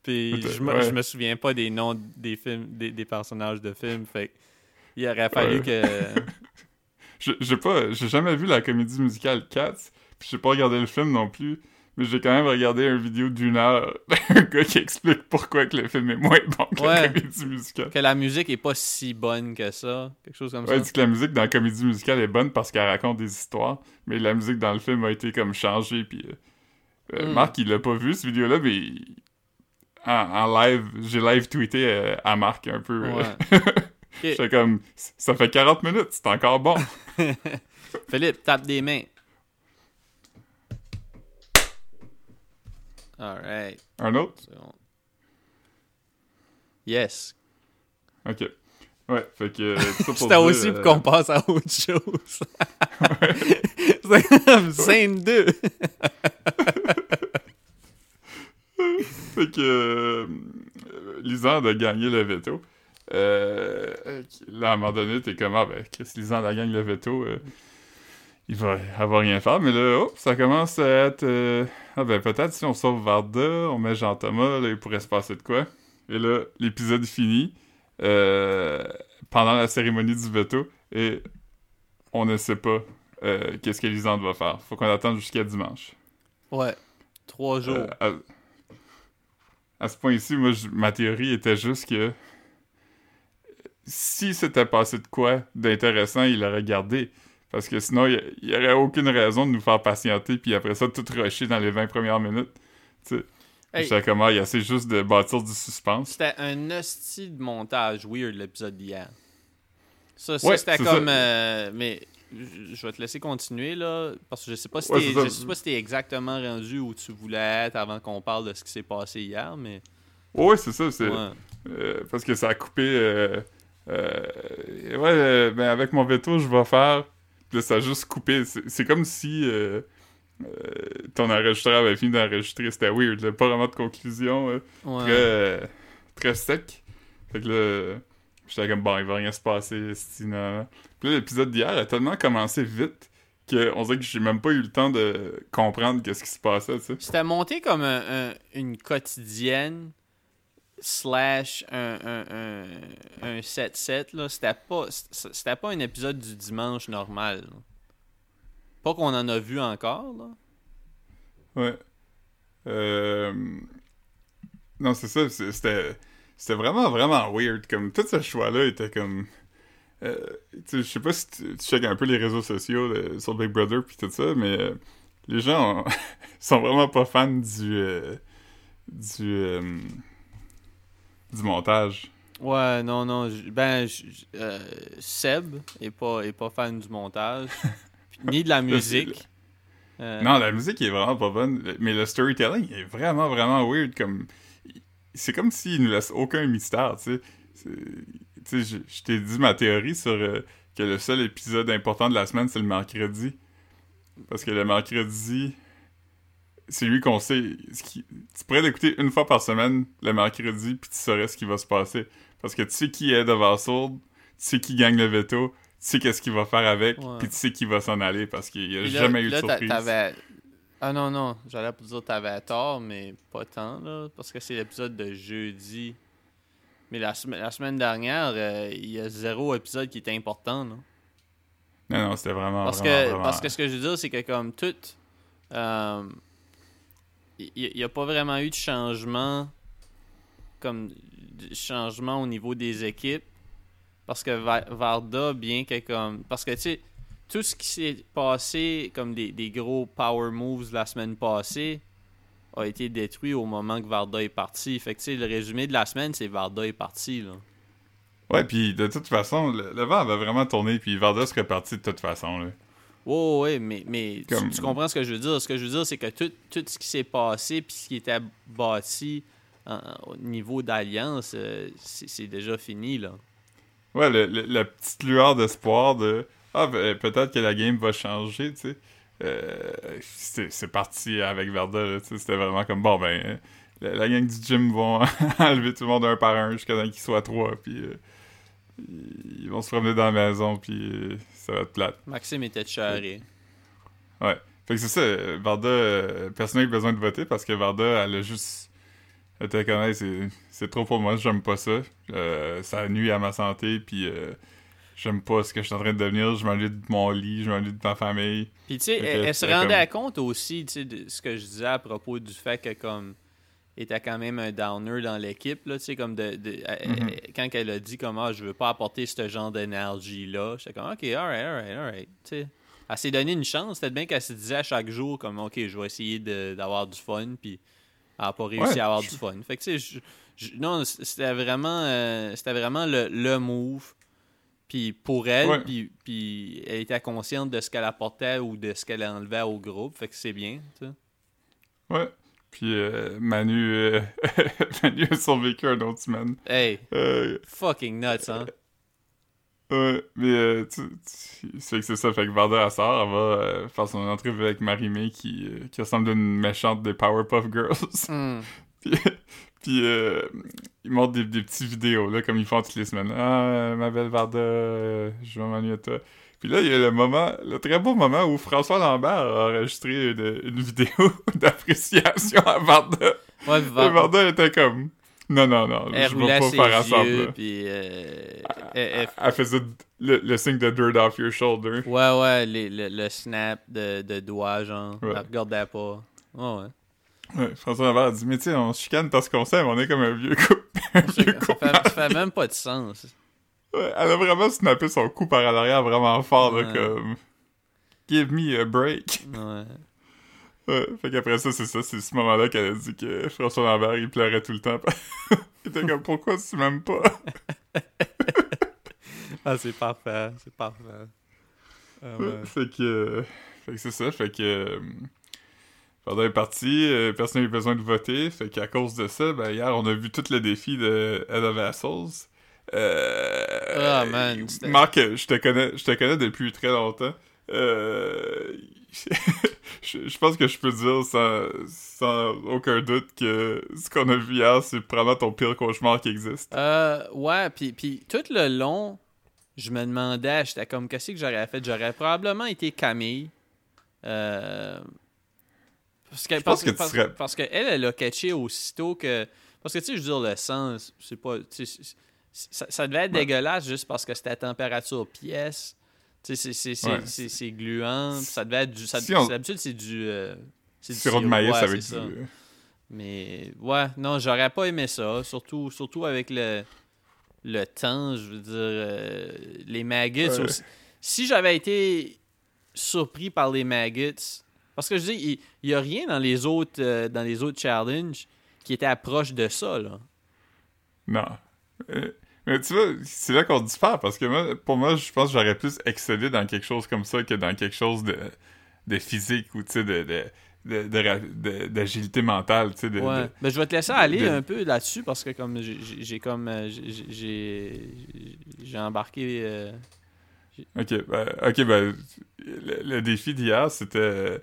Puis je me, ouais. je me souviens pas des noms des films, des, des personnages de films. Fait il aurait fallu Ouais. que... je- j'ai pas, j'ai jamais vu la comédie musicale Cats, puis j'ai pas regardé le film non plus. Mais j'ai quand même regardé une vidéo d'une heure d'un gars qui explique pourquoi que le film est moins bon que la comédie musicale. que la musique est pas si bonne que ça. Quelque chose comme ça. dit que la musique dans la comédie musicale est bonne parce qu'elle raconte des histoires, mais la musique dans le film a été comme changée. Puis euh, euh, Hmm. Marc, il l'a pas vu cette vidéo-là, mais il- en, en live, j'ai live tweeté euh, à Marc un peu. euh, Ouais. J'étais comme, ça fait 40 minutes, c'est encore bon. Philippe, tape des mains. Alright. Un autre? Yes. Ok. Ouais, fait que. euh, C'était dire, aussi euh, pour qu'on passe à autre chose. C'est comme scène 2. Fait que euh, Lisande a gagné le veto. Euh, là, à un moment donné, t'es comme, ah ben, Chris Lisande a gagné le veto. euh, il va avoir rien faire. Mais là, oh, ça commence à être. euh, ah ben, peut-être si on sauve Varda, on met Jean-Thomas, là, il pourrait se passer de quoi. Et là, l'épisode finit pendant la cérémonie du veto et on ne sait pas qu'est-ce que Lisande va faire. Faut qu'on attende jusqu'à dimanche. Ouais. Trois jours. À, à ce point-ci, moi, je- ma théorie était juste que si c'était passé de quoi d'intéressant, il l'aurait gardé. Parce que sinon, il n'y aurait aucune raison de nous faire patienter, puis après ça, tout rusher dans les 20 premières minutes. Tu sais, Hey. j'étais comme, ah, il essaie juste de bâtir du suspense. C'était un hostie de montage weird l'épisode d'hier. Ça, ça Ouais, c'était comme. euh, mais je vais te laisser continuer là. Parce que je sais pas si Ouais, sais pas si t'es exactement rendu où tu voulais être avant qu'on parle de ce qui s'est passé hier, mais. Ouais, c'est ça. C'est, Ouais. euh, parce que ça a coupé. euh, euh, ouais, ben avec mon veto, je vais faire. Là, ça a juste coupé. C'est, comme si. euh, ton enregistreur avait fini d'enregistrer. C'était weird, là. Pas vraiment de conclusion. Très, très sec. Fait que là, j'étais comme, bon, il va rien se passer, sinon. Puis l'épisode d'hier a tellement commencé vite qu'on dirait que j'ai même pas eu le temps de comprendre qu'est-ce qui se passait, tu sais. C'était monté comme un- un- une quotidienne slash un, un, un, un 7-7, là. C'était pas, c'était pas un épisode du dimanche normal. là. Pas qu'on en a vu encore, là. Ouais. Euh... Non, c'est ça, c'était... C'était vraiment, vraiment weird. Comme, tout ce choix-là était comme... euh, je sais pas si tu, tu checkes un peu les réseaux sociaux de- sur Big Brother puis tout ça, mais euh, les gens ont- sont vraiment pas fans du... euh, du... euh, du montage. Ouais, non, non. Ben, euh, Seb est pas, est pas fan du montage, ni de la musique. Euh, Non, la musique est vraiment pas bonne, mais le storytelling est vraiment, vraiment weird. Comme, c'est comme s'il nous laisse aucun mystère, tu sais. Tu sais, je, je t'ai dit ma théorie sur euh, que le seul épisode important de la semaine, c'est le mercredi. Parce que le mercredi, c'est lui qu'on sait. ce qui- tu pourrais l'écouter une fois par semaine, le mercredi, puis tu saurais ce qui va se passer. Parce que tu sais qui est devant Soul, tu sais qui gagne le veto, tu sais qu'est-ce qu'il va faire avec, puis tu sais qui va s'en aller, parce qu'il n'y a là- jamais eu de là, surprise. Ah non, non, j'allais pas dire que t'avais tort, mais pas tant, là, parce que c'est l'épisode de jeudi. Mais la, la semaine dernière, euh, il y a zéro épisode qui était important, là. Non, non, c'était vraiment, Parce vraiment, que, vraiment- parce que ce que je veux dire, c'est que comme tout, euh, il n'y a pas vraiment eu de changement, comme de changement au niveau des équipes. Parce que Va- Varda, bien que comme. Parce que tu sais, tout ce qui s'est passé, comme des, des gros power moves la semaine passée, a été détruit au moment que Varda est parti. Fait que le résumé de la semaine, c'est Varda est parti, là. Ouais, puis de toute façon, le, le vent avait vraiment tourné, puis Varda serait parti de toute façon, là. Ouais, ouais, mais, mais tu- Comme- tu, comprends ce que je veux dire. Ce que je veux dire, c'est que tout, tout ce qui s'est passé puis ce qui était bâti en- au niveau d'alliance, euh, c'est c'est déjà fini, là. Ouais, le- le- la petite lueur d'espoir de Ah, ben, peut-être que la game va changer, tu sais. Euh, c'est parti avec sais. C'était vraiment comme bon, ben, la, la gang du gym vont enlever tout le monde un par un jusqu'à temps qu'ils soient trois, puis euh, ils vont se promener dans la maison, puis euh, ça va être plate. Maxime était charré. Ouais. Fait que c'est ça, Varda, personne n'a besoin de voter parce que Varda, elle a juste. Elle était comme, Hey, c'est, c'est trop pour moi, j'aime pas ça. Euh, ça nuit à ma santé, puis euh, j'aime pas ce que je suis en train de devenir. Je m'ennuie de mon lit, je m'ennuie de ma famille. Puis tu sais, elle, elle se rendait comme- compte aussi, tu sais, de ce que je disais à propos du fait que comme était quand même un downer dans l'équipe là, tu sais comme de, de- Mhm. elle- quand elle a dit comment je veux pas apporter ce genre d'énergie là, j'étais comme OK, alright, alright, alright, tu sais. Elle s'est donné une chance, peut-être bien qu'elle se disait à chaque jour comme OK, je vais essayer de- d'avoir du fun puis elle a pas réussi Ouais, à avoir je- du fun. Fait que tu sais, je- je- non, c'était vraiment euh, c'était vraiment le, le move. Puis pour elle, Ouais. puis, puis elle était consciente de ce qu'elle apportait ou de ce qu'elle enlevait au groupe. Fait que c'est bien, tu sais. Ouais. Puis euh, Manu, euh, Manu a survécu un autre semaine. Hey, Euh, fucking nuts, hein? ouais, mais euh, tu, tu- c'est que c'est ça. Fait que Varda, elle sort, elle va faire son entrevue avec Marie-Mé qui, qui ressemble à une méchante des Powerpuff Girls. Hmm. Puis, puis euh, ils montrent des, des petites vidéos, là, comme ils font toutes les semaines. Ah, ma belle Varda, euh, je vais m'ennuyer de toi. Puis là, il y a le moment, le très beau moment où François Lambert a enregistré une, une vidéo d'appréciation à Varda. Ouais, Et va- Varda était comme, non, non, non, elle je vais pas faire ensemble. puis... euh, elle- elle- Elle faisait le, le signe de dirt off your shoulder. ouais, ouais, les- le, le snap de, de doigt, genre. Ouais. Elle regardait pas. Ouais, ouais. Ouais, François Lambert a dit, mais tu sais, on se chicane parce qu'on s'aime, on est comme un vieux couple. un vieux Ça fait, ça fait même pas de sens. Ouais, elle a vraiment snappé son cou par à l'arrière vraiment fort, là, comme... Give me a break. Ouais. Ouais, fait qu'après ça, c'est ça, c'est ce moment-là qu'elle a dit que François Lambert, il pleurait tout le temps. il était comme, pourquoi tu m'aimes pas? Ah, c'est parfait, c'est parfait. Ah, ouais. fait que... fait que c'est ça, fait que... Euh, Varda est parti, euh, personne n'a eu besoin de voter, fait qu'à cause de ça, ben hier, on a vu tout le défi de Head of Vassals. Euh, Ah, man, Marc, je te connais, je te connais depuis très longtemps. Euh, je, je pense que je peux dire sans, sans aucun doute que ce qu'on a vu hier, c'est probablement ton pire cauchemar qui existe. Euh, ouais, puis, puis tout le long, je me demandais, j'étais comme, qu'est-ce que j'aurais fait? J'aurais probablement été Camille. Euh, parce que, Je parce, pense que tu parce- serais- parce qu'elle, elle a catché aussitôt que. Parce que, tu sais, je veux dire, le sens, c'est pas. ça, ça devait être Ouais. dégueulasse juste parce que c'était à température pièce. Tu sais, c'est- Ouais. gluant. Ça devait être du. ça- Si on- D'habitude, c'est du. euh, c'est du Sirop de maïs ouais, avec du... ça. Mais ouais, non, j'aurais pas aimé ça. Surtout, surtout avec le, le temps, je veux dire, euh, les maggots. Si j'avais été surpris par les maggots, parce que je dis, il n'y a rien dans les autres euh, dans les autres challenges qui était proche de ça. Là. Non. Euh, mais tu vois, c'est là qu'on diffère parce que moi, pour moi, je pense que j'aurais plus excellé dans quelque chose comme ça que dans quelque chose de, de physique ou tu sais, de, de, d'agilité mentale, tu sais. De, Ouais. de- Ben, je vais te laisser aller de- un peu là-dessus parce que comme j'ai- comme euh, j'ai- j'ai embarqué euh, Ok, ben, ok, ben, le, le défi d'hier, c'était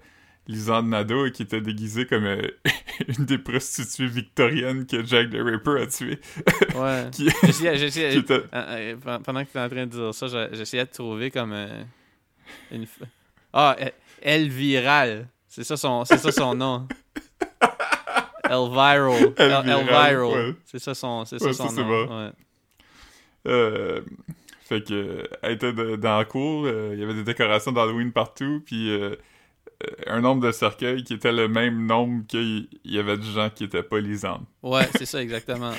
Lisanne Nadeau qui était déguisée comme euh, une des prostituées victoriennes que Jack the Ripper a tué. ouais Qui- J'essayais- était- Euh, euh, pen- pendant que tu étais en train de dire ça, j'essayais de trouver comme euh, une. Ah, euh, Elviral. C'est ça son, c'est ça son nom. Elviral. El- Elviral, ouais. C'est ça son, c'est Ouais, ça ça, son c'est nom. bon. ouais. Euh, fait que elle était de- dans la cour, euh, il y avait des décorations d'Halloween partout, puis euh, un nombre de cercueils qui était le même nombre qu'il il y avait de gens qui étaient pas lisantes. Ouais, c'est ça exactement.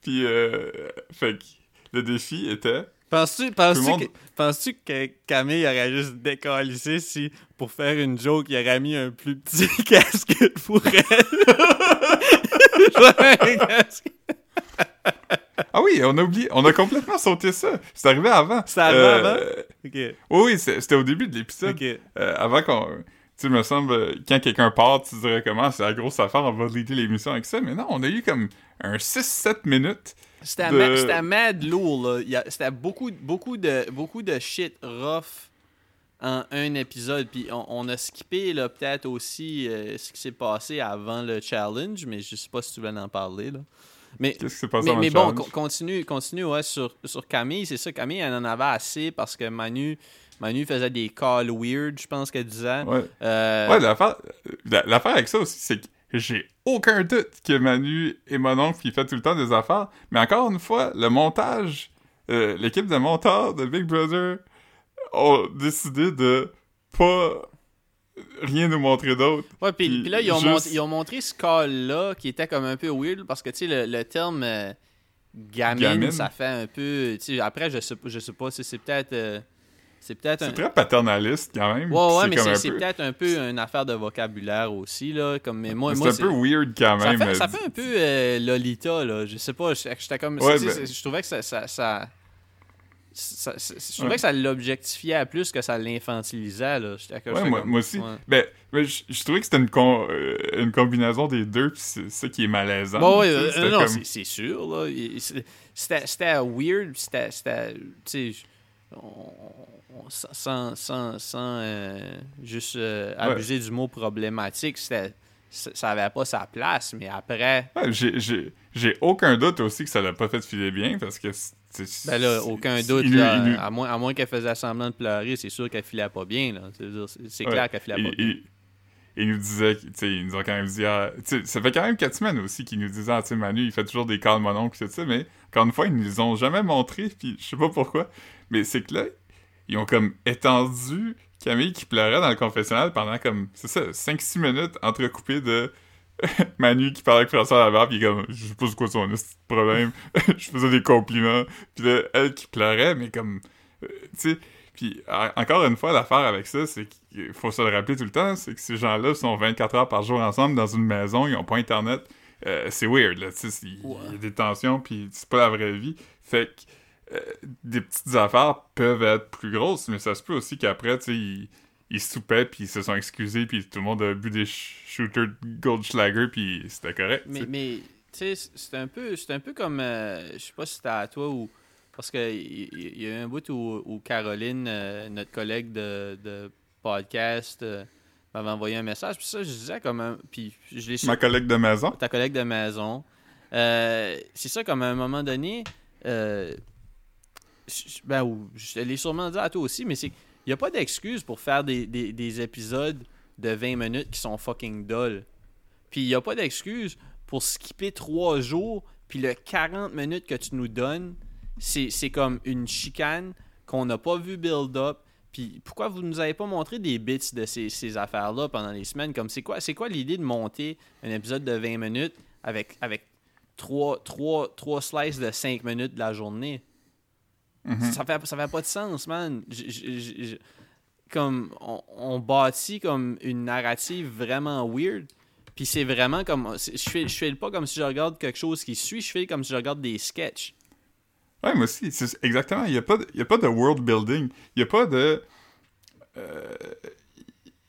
Puis, euh, fait que le défi était... Penses-tu, monde- que, que Camille aurait juste décalissé si, pour faire une joke, il aurait mis un plus petit casque pour elle? Genre un casque. Ah oui, on a oublié, on a complètement sauté ça. C'est arrivé avant. C'est arrivé Euh, avant? Ok, Oui, oui, c'était au début de l'épisode. ok. Euh, avant qu'on... Tu sais, me semble, euh, quand quelqu'un part, tu dirais comment, c'est la grosse affaire, on va leader l'émission avec ça. Mais non, on a eu comme un 6-7 minutes. C'était de- ma- c'était mad lourd, là. Il y a- C'était beaucoup, beaucoup, de, beaucoup de shit rough en un épisode. Puis on, on a skippé, là, peut-être aussi euh, ce qui s'est passé avant le challenge, mais je sais pas si tu veux en parler, là. Mais, mais, bon, continue, continue ouais, sur, sur Camille. C'est ça, Camille, elle en avait assez parce que Manu, Manu faisait des calls weird, je pense qu'elle disait. Ouais. Euh, Ouais, l'affaire, la- l'affaire avec ça aussi, c'est que j'ai aucun doute que Manu est mon oncle qui fait tout le temps des affaires. Mais encore une fois, le montage, euh, l'équipe de monteurs de Big Brother ont décidé de pas rien nous montrer d'autre. Ouais, puis, Puis puis là, ils ont, juste- montré, ils ont montré ce call-là qui était comme un peu weird parce que, tu sais, le, le terme euh, gamine, Gamine. ça fait un peu. Tu sais, après, je sais, pas- je sais pas c'est peut-être. euh, c'est peut-être un. Très paternaliste quand même. Ouais, ouais, mais c'est peu- peut-être un peu une affaire de vocabulaire aussi, là. Comme, mais moi, C'est un peu weird quand ça même. fait, ça fait un peu euh, Lolita, là. Je sais pas, j'étais comme. Ouais, ben- Je trouvais que ça. ça, ça- ça- je trouvais Ouais. que ça l'objectifiait plus que ça l'infantilisait, là. Ouais, moi, comme- moi aussi. ouais. Ben, ben, je je trouvais que c'était une, euh, une combinaison des deux, puis c'est ça qui est malaisant. Bon, ouais, euh, non, comme- c'est- c'est sûr. Là. C'était c'était weird, c'était. c'était, Tu sais, sans, sans, sans euh, juste euh, abuser du mot problématique, c'était- ça ça avait pas sa place, mais après. Ouais, j'ai- aucun doute aussi que ça l'a pas fait filer bien parce que Ben là, aucun doute, il là, il à moins, à moins qu'elle faisait semblant de pleurer, c'est sûr qu'elle filait pas bien. C'est- c'est Ouais. clair qu'elle filait pas bien. il- nous disait, tu sais, ils nous ont quand même dit, ah, ça fait quand même quatre semaines aussi qu'ils nous disaient, ah, tu Manu, il fait toujours des calls mon oncle, ça, mais encore une fois, ils nous les ont jamais montré, puis je sais pas pourquoi, mais c'est que là, ils ont comme étendu Camille qui pleurait dans le confessionnal pendant comme, c'est ça, 5-6 minutes entrecoupées de Manu qui parlait avec François Labarre, puis il est comme, je sais pas c'est quoi son problème, je faisais des compliments, puis là, elle qui pleurait, mais comme, euh, tu sais, puis encore une fois, l'affaire avec ça, c'est qu'il faut se le rappeler tout le temps, c'est que ces gens-là sont 24 heures par jour ensemble dans une maison, ils ont pas Internet. Euh, c'est weird, là, tu sais, il y a des tensions, puis c'est pas la vraie vie. Fait que euh, des petites affaires peuvent être plus grosses, mais ça se peut aussi qu'après, tu sais, ils, ils soupaient, puis ils se sont excusés, puis tout le monde a bu des sh- shooters de Goldschlager, puis c'était correct. Mais, tu sais, c'est un peu, un peu comme, euh, je sais pas si c'était à toi ou parce que il il y, a eu un bout où, où Caroline, euh, notre collègue de, de podcast, euh, m'avait envoyé un message. Puis ça, je disais comme un. Puis je l'ai Ma collègue de maison? ta collègue de maison. Euh, c'est ça, comme à un moment donné, je- ben, je l'ai sûrement dit à toi aussi, mais c'est qu'il n'y a pas d'excuse pour faire des, des- des épisodes de 20 minutes qui sont fucking dull. Puis il n'y a pas d'excuse pour skipper 3 jours, puis le 40 minutes que tu nous donnes, c'est comme une chicane qu'on n'a pas vu build up. Puis pourquoi vous nous avez pas montré des bits de ces, ces affaires-là pendant les semaines? Comme c'est quoi, quoi l'idée de monter un épisode de 20 minutes avec, avec trois, trois, trois slices de 5 minutes de la journée? Mhm. Ça fait, ça fait pas de sens, man. J- j- comme, on, on bâtit comme une narrative vraiment weird. Puis c'est vraiment comme. Je fais, je fais pas comme si je regarde quelque chose qui suit, je fais comme si je regarde des sketchs. Ouais, moi aussi. Exactement. Il n'y a, pas de- y a pas de world building. Il n'y a pas de. euh,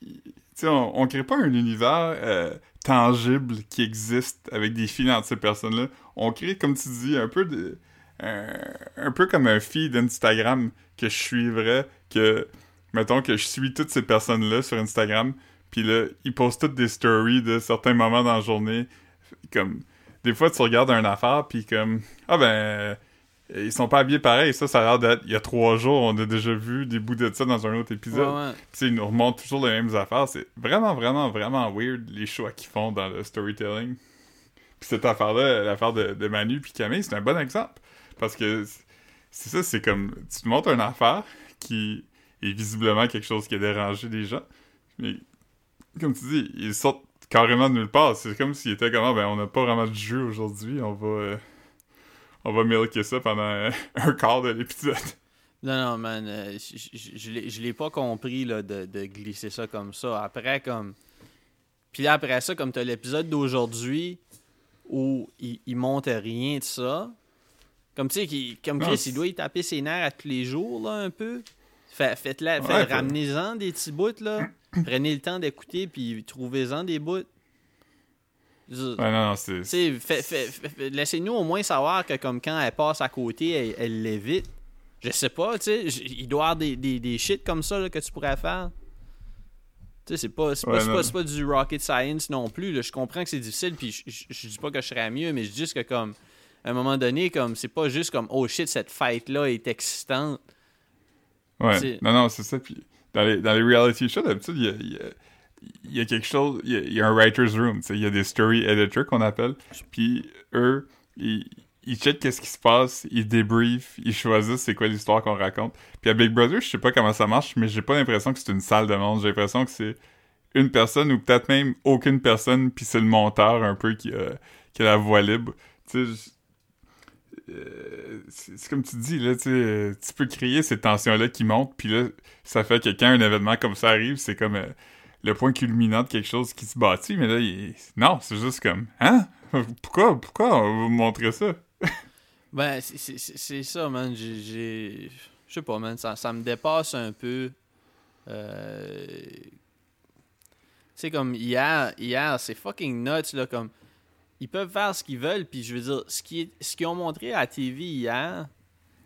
Tu sais, on, on crée pas un univers euh, tangible qui existe avec des filles entre ces personnes-là. On crée, comme tu dis, un peu de. Un, un peu comme un feed Instagram que je suivrais, que. Mettons que je suis toutes ces personnes-là sur Instagram, puis là, ils postent toutes des stories de certains moments dans la journée. Comme. Des fois, tu regardes une affaire, puis comme. Ah ben. Ils sont pas habillés pareil. Ça, ça a l'air d'être. Il y a trois jours, on a déjà vu des bouts de ça dans un autre épisode. Ouais, ouais. Ils nous remontent toujours les mêmes affaires. C'est vraiment, vraiment, vraiment weird les choix qu'ils font dans le storytelling. Puis cette affaire-là, l'affaire de, de Manu puis Camille, c'est un bon exemple. Parce que c'est- ça, c'est comme. Tu te montres une affaire qui est visiblement quelque chose qui a dérangé les gens. Mais, comme tu dis, ils sortent carrément de nulle part. C'est comme s'ils étaient comme, Ah, ben, on n'a pas vraiment de jeu aujourd'hui. On va. euh, on va ça pendant un quart de l'épisode. Non, non, man, euh, je- l'ai- pas compris là, de, de glisser ça comme ça. Après, comme. Puis après ça, comme t'as l'épisode d'aujourd'hui où il, il monte rien de ça. Comme tu sais, comme Non, Chris, il doit y taper ses nerfs à tous les jours, là, un peu. Fait, faites-la, fait- Ouais, ramenez-en des petits bouts, là. Prenez le temps d'écouter, puis trouvez-en des bouts. Ouais, non, non, c'est. laissez-nous au moins savoir que comme quand elle passe à côté, elle, l'évite. Je sais pas, tu sais, il doit y avoir des, des, des shit comme ça là, que tu pourrais faire. Tu sais, c'est pas, c'est pas, Ouais, pas, pas du rocket science non plus. là. Je comprends que c'est difficile, puis je, dis pas que je serais mieux, mais je dis juste que comme, à un moment donné, comme, c'est pas juste comme, oh shit, cette fight-là est excitante. Ouais. Non, non, c'est ça. Puis dans les, dans les reality shows, d'habitude, il y a, y a- y a quelque chose. Il y a, il y a un writer's room. tu sais, Il y a des story editors qu'on appelle. Puis eux, ils, ils checkent qu'est-ce qui se passe, ils débriefent, ils choisissent c'est quoi l'histoire qu'on raconte. Puis à Big Brother, je sais pas comment ça marche, mais j'ai pas l'impression que c'est une salle de monde. J'ai l'impression que c'est une personne ou peut-être même aucune personne, puis c'est le monteur un peu qui a, qui a la voix libre. Tu sais, c'est comme tu dis, là, tu sais, euh, tu peux créer ces tensions-là qui montent, puis là, ça fait que quand un événement comme ça arrive, c'est comme euh, le point culminant de quelque chose qui se bâtit, mais là, il- non, c'est juste comme, hein? Pourquoi, pourquoi on vous montrer ça? Ben, c'est- ça, man. Je sais pas, man. Ça, ça me dépasse un peu. Euh... Tu sais, comme hier, hier c'est fucking nuts, là. Comme. Ils peuvent faire ce qu'ils veulent, puis je veux dire, ce qu'ils ce qu'ils ont montré à la TV hier,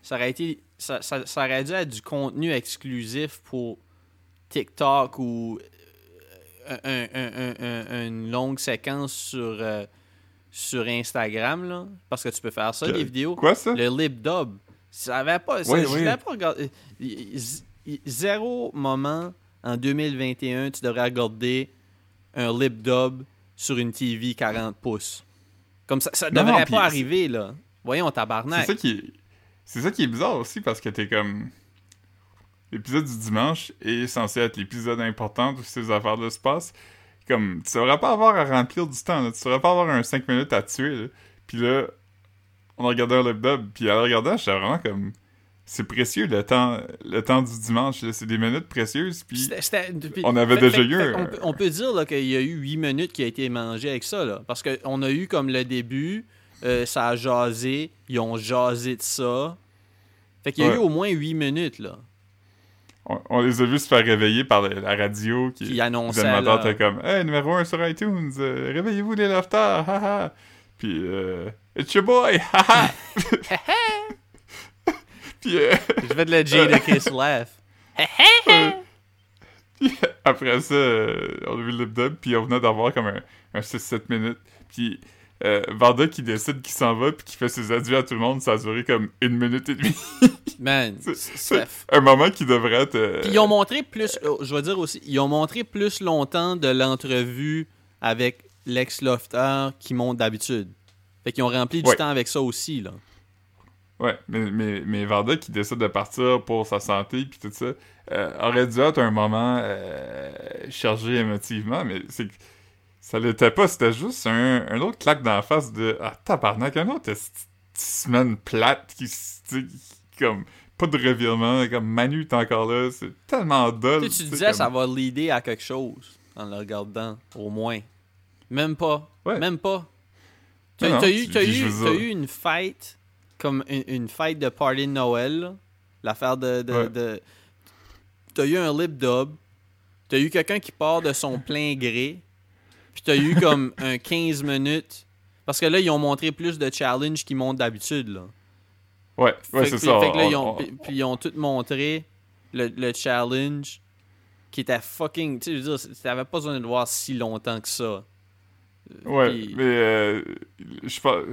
ça aurait été. Ça, ça, ça aurait dû être du contenu exclusif pour TikTok ou euh, un- un- un- un- une longue séquence sur, euh, sur Instagram, là. Parce que tu peux faire ça, des vidéos. Quoi, ça? Le lip dub. Ça avait pas. Oui, je pas regarder. z- Zéro moment en 2021, tu devrais regarder un lip dub sur une TV 40 pouces. Comme ça, ça devrait non, pas c'est- arriver, là. Voyons, C'est tabarnak. ça qui est... C'est ça qui est bizarre aussi, parce que t'es comme... L'épisode du dimanche est censé être l'épisode important où ces affaires-là se passent. Comme, tu devrais pas avoir à remplir du temps, là. Tu devrais pas avoir un 5 minutes à tuer, là. Puis là, on a regardé un lip dub, puis en le regardant, j'étais vraiment comme... C'est précieux, le temps, le temps du dimanche. C'est des minutes précieuses, puis... On avait fait- déjà fait- eu fait un- on peut dire là, qu'il y a eu 8 minutes qui a été mangé avec ça. Là, parce qu'on a eu comme le début, euh, ça a jasé, ils ont jasé de ça. Fait qu'il y a Ouais. eu au moins 8 minutes. là. On, on les a vus se faire réveiller par la, la radio qui, Qui annonçait, là. comme Hey, numéro 1 sur iTunes, euh, réveillez-vous les lofters, haha. Puis, euh, It's your boy, haha. Puis, euh, Je vais de le Jada Kiss laugh. après ça, euh, on a vu le lip dub, puis on venait d'avoir comme un, un 6-7 minutes. Puis euh, Varda qui décide qu'il s'en va, puis qui fait ses adieux à tout le monde, ça a duré comme une minute et demie. Man, C'est- un moment qui devrait être. euh, Puis ils ont montré plus, euh, je vais dire aussi, ils ont montré plus longtemps de l'entrevue avec Lex Lofter qui monte d'habitude. Fait qu'ils ont rempli du Ouais. temps avec ça aussi, là. Ouais, mais, mais, mais Varda qui décide de partir pour sa santé puis tout ça, euh, aurait dû être un moment euh, chargé émotivement, mais c'est que ça l'était pas, c'était juste un, un autre claque dans la face de Ah tabarnak, un autre semaine plate qui, comme pas de revirement, comme Manu est encore là, c'est tellement dull. Tu sais, tu sais, disais comme- ça va leader à quelque chose en le regardant, au moins. Même pas. Ouais. Même pas. T'as eu, eu, eu une fête, comme une, une fête de party de Noël, l'affaire de... de, Ouais. de- T'as eu un lip dub, t'as eu quelqu'un qui part de son plein gré, puis t'as eu comme un 15 minutes... Parce que là, ils ont montré plus de challenge qu'ils montrent d'habitude, là. Ouais, ouais, c'est ça. Fait que là, on- ils ont, on- puis, puis ils ont tout montré le, le challenge qui était fucking. Tu sais, je veux dire, t'avais pas besoin de le voir si longtemps que ça. Ouais, Puis- mais euh, je pense,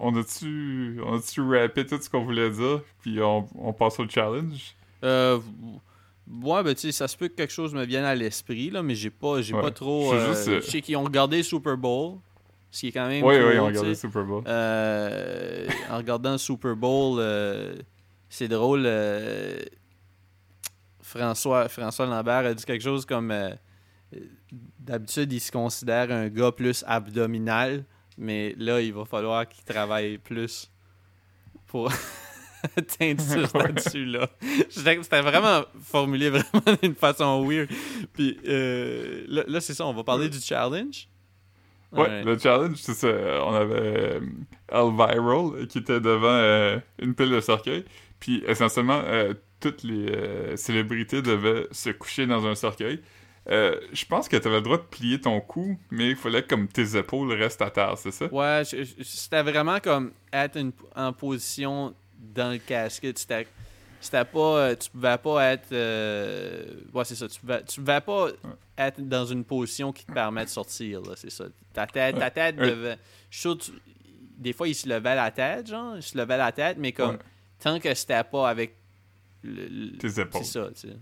on a-tu, on a-tu rappé tout ce qu'on voulait dire, puis on, on passe au challenge? Euh, ouais, ben, tu sais, ça se peut que quelque chose me vienne à l'esprit, là, mais j'ai pas, j'ai Ouais. pas trop. Je sais euh, juste, euh, Je sais qu'ils ont regardé le Super Bowl, ce qui est quand même. Oui, cool, oui, on tu regardait le sais. Super Bowl. Euh, en regardant le Super Bowl, euh, c'est drôle. euh, François, François Lambert a dit quelque chose comme euh, euh, d'habitude, il se considère un gars plus abdominal, mais là, il va falloir qu'il travaille plus pour atteindre ce statut-là. C'était vraiment formulé vraiment d'une façon weird. Puis euh, là, là, c'est ça, on va parler du challenge. Ouais, le challenge, c'est ça. On avait euh, Elviral qui était devant euh, une pile de cercueil. Puis essentiellement, euh, toutes les célébrités devaient se coucher dans un cercueil. Euh, je pense que tu avais le droit de plier ton cou, mais il fallait que comme tes épaules restent à terre, c'est ça? Ouais, c'était vraiment comme être une- en position dans le casket. C'était, c'était pas. euh, Tu pouvais pas être. euh, ouais, c'est ça. Tu pouvais, tu pouvais pas être dans une position qui te permet de sortir, là, c'est ça. Ta tête, ta tête Ouais. devait. Je suis sûr, tu- des fois, il se levait la tête, genre. Il se levait la tête, mais comme. Ouais. Tant que c'était pas avec. le- le- Tes épaules. C'est ça, tu sais.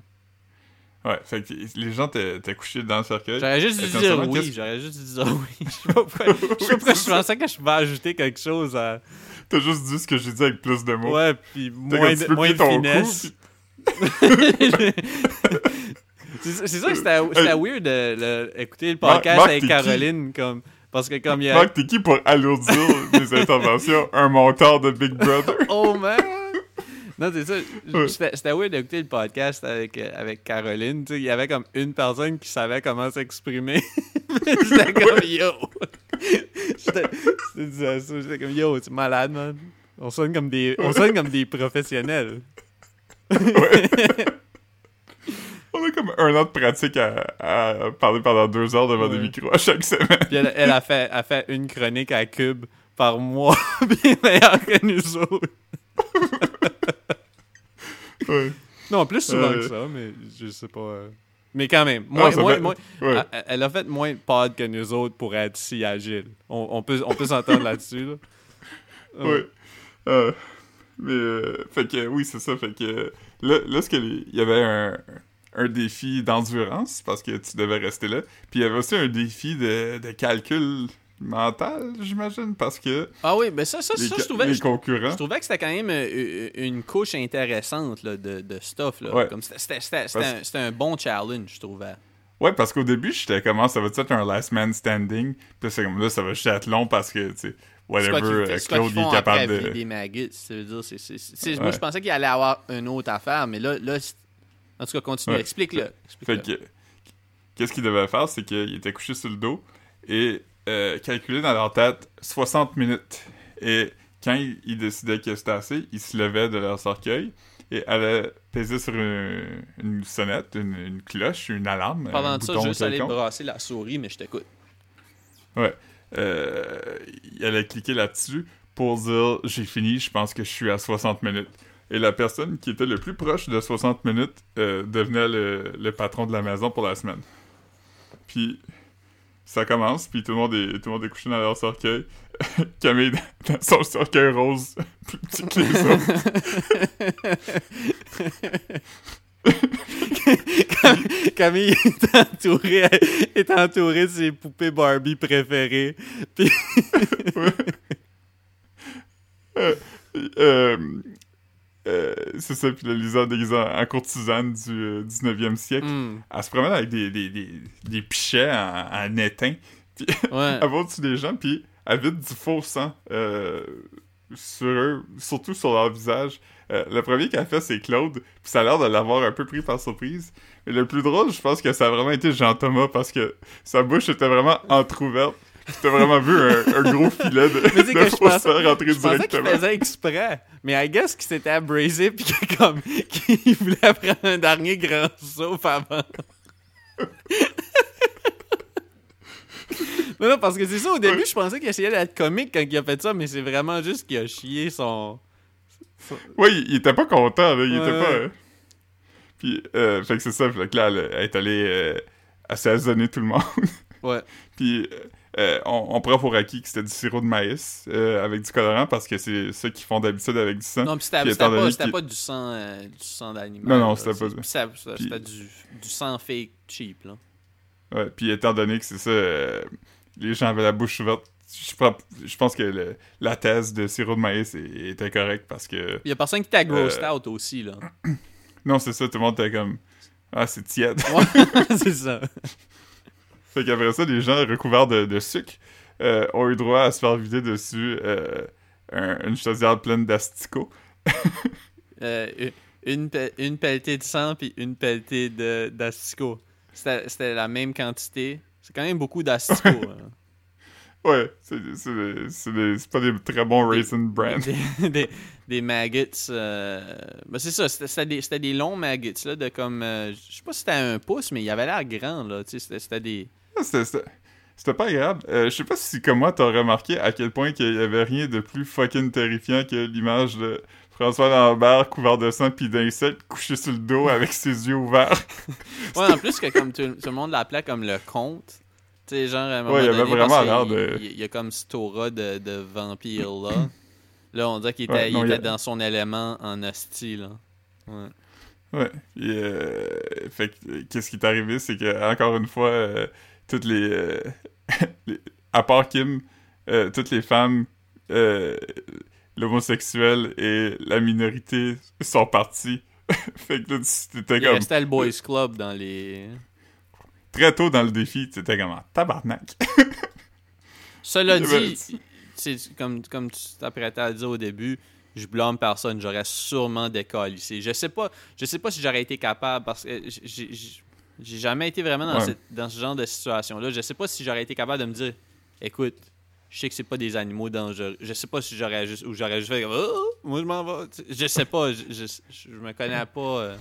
Ouais, fait que les gens t'étaient couchés dans le cercueil. J'aurais juste dû dire oui. J'aurais juste dû dire oui. Je sais pas pourquoi, je sais pas pourquoi je pensais que je pouvais ajouter quelque chose à. T'as juste dit ce que j'ai dit avec plus de mots. Ouais, puis moins de, moins de finesse. c'est ça que c'était c'était weird de le- écouter le podcast Marc, avec t'es? Caroline comme parce que comme il y a Marc, t'es qui pour alourdir mes interventions? Un monteur de Big Brother? oh man non c'est ça Ouais. c'était weird d'écouter le podcast avec euh, avec Caroline il y avait comme une personne qui savait comment s'exprimer j'étais comme yo j'étais comme yo tu es malade man on sonne comme des on sonne comme des professionnels On a comme un an de pratique à, à parler pendant deux heures devant des Ouais. micros à chaque semaine. Puis elle, elle a, fait, a fait une chronique à Cube par mois, bien meilleure que nous autres. Ouais. Non, plus souvent Euh. que ça, mais je sais pas. euh. Mais quand même, moins, moins- fait- moins- Ouais. elle- a fait moins de pods que nous autres pour être si agile. On, on peut, on peut s'entendre là-dessus. Là. Euh, Ouais. Euh, mais, euh, fait que, oui, c'est ça. Fait que, là, là ce que les- il y avait un, un défi d'endurance parce que tu devais rester là. Puis il y avait aussi un défi de, de calcul mental, j'imagine, parce que Ah oui, mais ça, ça, les, ça, je trouvais, les je, concurrents. je trouvais que c'était quand même euh, une couche intéressante là, de, de stuff. Là. Ouais. Comme c'était, c'était, Parce- un, bon challenge, je trouvais. Ouais, parce qu'au début, j'étais comment ça va être un last man standing? Puis c'est comme là, ça va juste être long parce que, tu sais, whatever, euh, Claude est capable de. Des maggots, ça veut dire, c'est, c'est- c'est- Moi, Ouais. je pensais qu'il allait avoir une autre affaire, mais là, là en tout cas, continue. Ouais. Explique-le. Fait explique-le. que, qu'est-ce qu'ils devaient faire, c'est qu'ils étaient couchés sur le dos et euh, calculer dans leur tête 60 minutes. Et quand ils, ils décidaient que c'était assez, ils se levaient de leur cercueil et allaient peser sur une, une sonnette, une, une cloche, une alarme. Pendant un ça, juste aller brasser la souris, mais je t'écoute. Euh, il allait cliquer là-dessus pour dire j'ai fini, je pense que je suis à 60 minutes. Et la personne qui était le plus proche de 60 minutes euh, devenait le, le patron de la maison pour la semaine. Puis ça commence, puis tout le monde est, tout le monde est couché dans leur cercueil. Camille dans son cercueil rose, plus petit que les autres. Camille est entourée, est entourée de ses poupées Barbie préférées. Puis... euh, euh, euh, c'est ça, puis la Lisa déguisée en courtisane du euh, 19e siècle. Mm. Elle se promène avec des, des, des, des pichets en, en étain, puis Ouais. elle va au-dessus des gens, puis elle vide du faux sang euh, sur eux, surtout sur leur visage. Euh, le premier qu'elle fait, c'est Claude, puis ça a l'air de l'avoir un peu pris par surprise. Mais le plus drôle, je pense que ça a vraiment été Jean-Thomas, parce que sa bouche était vraiment entrouverte. T'as vraiment vu un, un gros filet de, de faux sang rentrer Je pensais qu'il directement. faisait exprès. Mais I guess qu'il s'était abrasé puis que comme qu'il voulait prendre un dernier grand souffle avant. non, non, parce que c'est ça, au début, je pensais qu'il essayait d'être comique quand il a fait ça, mais c'est vraiment juste qu'il a chié son... Ouais, il, il était pas content, là. Il Ouais, était pas. euh, Puis, euh, fait que c'est ça. Fait que là, elle, est allée euh, assaisonner tout le monde. Ouais. Puis, euh, on, on prend pour acquis que c'était du sirop de maïs euh, avec du colorant parce que c'est ça qu'ils font d'habitude avec du sang. Non, puis c'était pas, du sang, euh, du sang d'animal. Non, non, c'était pas- ça- C'était du, du sang fake cheap, là. Ouais, puis, étant donné que c'est ça, les gens avaient la bouche ouverte. Je, pense- que le- la thèse de sirop de maïs était correcte parce que. Il y a personne qui t'a grossed out aussi, là. Non, c'est ça, tout le monde était comme. Ah, c'est tiède. Ouais, c'est ça. Fait qu'après ça, les gens recouverts de, de sucre euh, ont eu droit à se faire vider dessus euh, un- une chaudière pleine d'asticots. Euh, une, pe- une pelletée de sang puis une pelletée d'asticots. C'était la même quantité. C'est quand même beaucoup d'asticots. hein. Ouais, c'est pas des très bons raisin brands. des, des, des maggots. euh, ben c'est ça, c'était des, des longs maggots, là, de comme... euh, je sais pas si c'était un pouce, mais il avait l'air grand, là. c'était des... Ah, C'était pas agréable. Euh, je sais pas si, comme moi, t'as remarqué à quel point qu'il y avait rien de plus fucking terrifiant que l'image de François Lambert couvert de sang pis d'insectes couché sur le dos avec ses yeux ouverts. Ouais, en plus que comme tout, tout le monde l'appelait comme le comte. Tu sais, genre, à un moment Ouais, il avait donné, vraiment parce l'air de- Il, il y a comme cette aura de, de vampire, là. Là, on dirait qu'il était, Ouais, il non, il était a- dans son élément en hostie, là. Ouais. Ouais. Puis, euh, fait que, qu'est-ce qui est arrivé, c'est que encore une fois, euh, toutes les, euh, les- à part Kim, euh, toutes les femmes, euh, l'homosexuel et la minorité sont partis. fait que là, comme restait le Boys Club dans les... très tôt dans le défi, c'était comme en tabarnak. Cela dit, comme, comme tu t'apprêtais à le dire au début, je blâme personne, j'aurais sûrement décalissé. Je sais pas, je sais pas si j'aurais été capable parce que j'ai j'ai jamais été vraiment dans, Ouais. cette- dans ce genre de situation-là. Je sais pas si j'aurais été capable de me dire, écoute, je sais que c'est pas des animaux dangereux. Je sais pas si j'aurais juste ou j'aurais juste fait comme, Oh, moi je m'en vais. Je sais pas, je, je, je me connais pas. euh.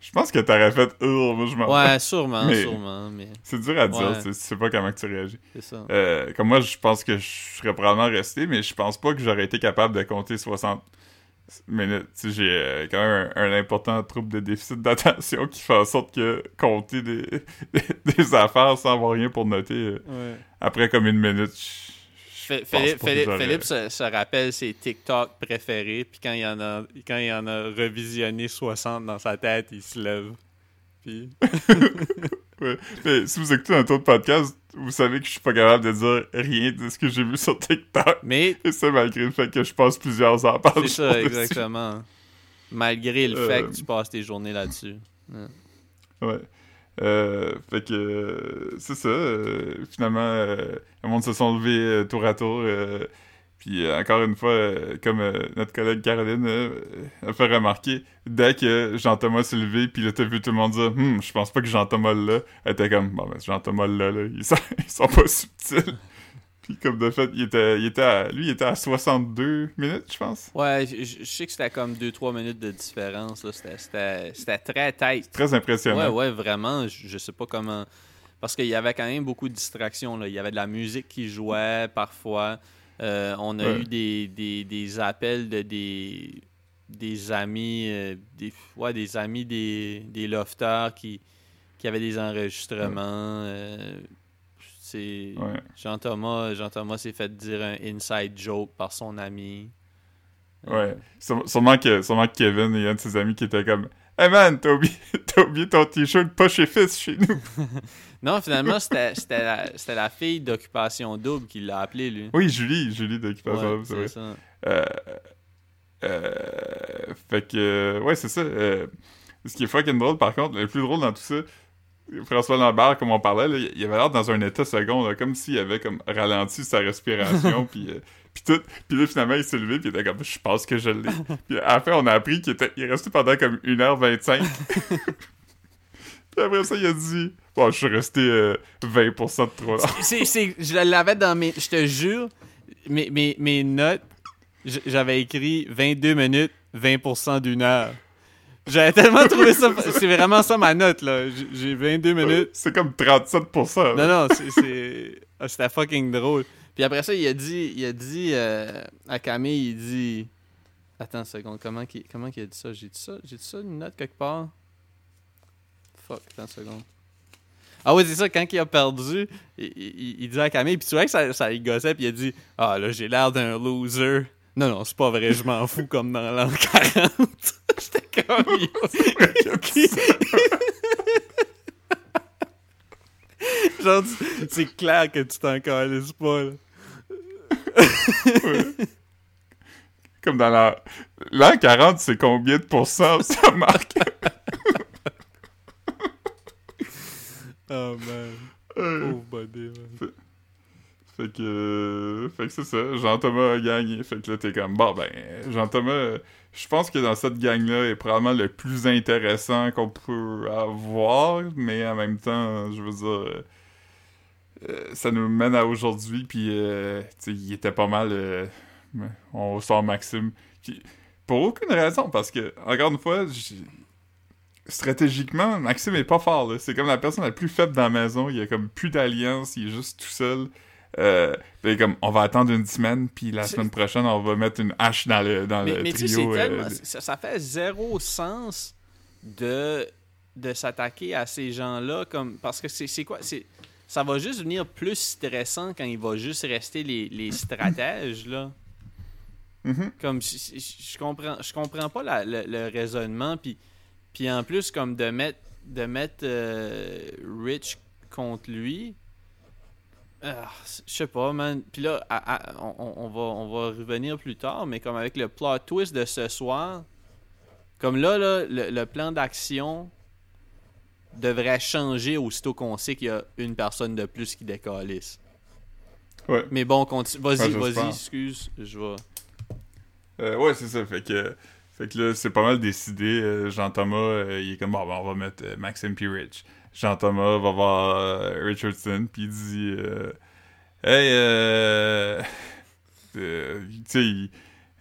Je pense que t'aurais fait « Oh, moi je m'en Ouais, sûrement, Mais- sûrement, mais C'est dur à dire, Ouais. tu sais, tu sais pas comment que tu réagis. c'est ça. Euh, comme moi, je pense que je serais probablement resté, mais je pense pas que j'aurais été capable de compter 60 minutes. Tu sais, j'ai euh, quand même un, un important trouble de déficit d'attention qui fait en sorte que compter des, des, des affaires sans avoir rien pour noter, euh, Ouais. après comme une minute, je- Philippe, se, se rappelle ses TikTok préférés, puis quand il en a quand il en a revisionné 60 dans sa tête, il se lève. Puis Ouais. Mais si vous écoutez un tour de podcast, vous savez que je suis pas capable de dire rien de ce que j'ai vu sur TikTok. mais Et ça, malgré le fait que je passe plusieurs heures par c'est jour ça dessus. exactement. Malgré le Euh, fait que tu passes tes journées là-dessus. Ouais. Euh, fait que euh, c'est ça. finalement, le monde se sont levés tour à tour. Puis euh, encore une fois, euh, comme euh, notre collègue Caroline a fait remarquer, dès que Jean-Thomas s'est levé, puis là t'as vu tout le monde dire Hum, je pense pas que Jean-Thomas là, elle était comme Bon ben Jean-Thomas là, là ils, sont, ils sont pas subtils. puis comme de fait, il était, il était à, lui il était à 62 minutes, je pense. Ouais, je, je- je sais que c'était comme 2-3 minutes de différence. là. C'était- C'était c'était très tight. Très impressionnant. Ouais, ouais, vraiment. Je, je sais pas comment. Parce qu'il y avait quand même beaucoup de distractions. Là. Il y avait de la musique qui jouait parfois. Euh, on a Ouais. eu des, des, des appels de des, des amis, euh, des, ouais, des amis des, des lofters qui, qui avaient des enregistrements. euh, c'est. Jean-Thomas, s'est fait dire un inside joke par son ami. Ouais. Sûre- Sûrement que, sûrement que Kevin et un de ses amis qui étaient comme Hey man, t'as oublié, t'as oublié ton t-shirt pas chez Fils chez nous. Non, finalement, c'était c'était la, c'était la fille d'Occupation Double qui l'a appelé, lui. Oui, Julie, Julie d'Occupation, Ouais, c'est vrai. ça. Euh, euh, fait que, ouais, c'est ça. euh, ce qui est fucking drôle, par contre, le plus drôle dans tout ça, François Lambert, comme on parlait, là, il avait l'air dans un état second, là, comme s'il avait comme ralenti sa respiration, puis euh, puis tout. Puis là, finalement, il s'est levé, puis il était comme, je pense que je l'ai. puis à la fin, on a appris qu'il était, il est resté pendant comme 1h25. puis après ça, il a dit, bon, je suis resté euh, 20% de trop. C'est, c'est, je l'avais dans mes. Je te jure, mes, mes, mes notes, j'avais écrit 22 minutes, 20% d'une heure. J'avais tellement trouvé ça. C'est vraiment ça ma note, là. J'ai 22 minutes. C'est comme 37%. là. Non, non, c'est. c'est... ah, c'était fucking drôle. Puis après ça, il a dit, il a dit euh, à Camille, il dit. Attends une seconde, comment qu'il, comment a dit ça? J'ai dit ça J'ai dit ça une note quelque part? Fuck, attends une seconde. Ah oui, c'est ça, quand il a perdu, il, il- il dit à Camille, puis tu vois que ça, ça il gossait, puis il a dit Ah là, j'ai l'air d'un loser. Non, non, c'est pas vrai, je m'en fous comme dans l'an 40. J'étais comme. Genre, c'est clair que tu t'en calisses pas, là. Comme dans la... L'an 40, c'est combien de pourcents, ça marque? Oh man. Euh, Pauvre body, man. fait que... euh, Fait que c'est ça, Jean-Thomas a gagné. Fait que là, t'es comme, bon, ben, Jean-Thomas, je pense que dans cette gang-là, est probablement le plus intéressant qu'on peut avoir, mais en même temps, je veux dire... euh, ça nous mène à aujourd'hui, puis euh, tu sais, il était pas mal... euh, on sort Maxime. Pour aucune raison, parce que, encore une fois, stratégiquement, Maxime est pas fort. C'est comme la personne la plus faible dans la maison. Il y a comme plus d'alliance, il est juste tout seul. Euh, comme, on va attendre une semaine, puis la semaine prochaine, on va mettre une hache dans le, dans Mais, le mais tu sais, c'est trio. euh, tellement- ça, ça fait zéro sens de, de s'attaquer à ces gens-là comme parce que c'est quoi c'est ça va juste devenir plus stressant quand il va juste rester les, les stratèges là mhm. comme je, je- je comprends je comprends pas la- le, le raisonnement puis puis en plus comme de mettre de mettre euh, Rich contre lui ah, je sais pas man puis là à- à- on, va on va revenir plus tard mais comme avec le plot twist de ce soir comme là, là le, le plan d'action devrait changer aussitôt qu'on sait qu'il y a une personne de plus qui décalisse. Ouais. Mais bon, continue. Vas-y, Ouais, vas-y, excuse. Je vais. Euh, ouais, c'est ça. Fait que, fait que là, c'est pas mal décidé. Euh, Jean-Thomas, euh, il est comme, bon, ben, on va mettre euh, Maxime puis Rich. Jean-Thomas va voir Richardson, puis il dit, hey, euh, tu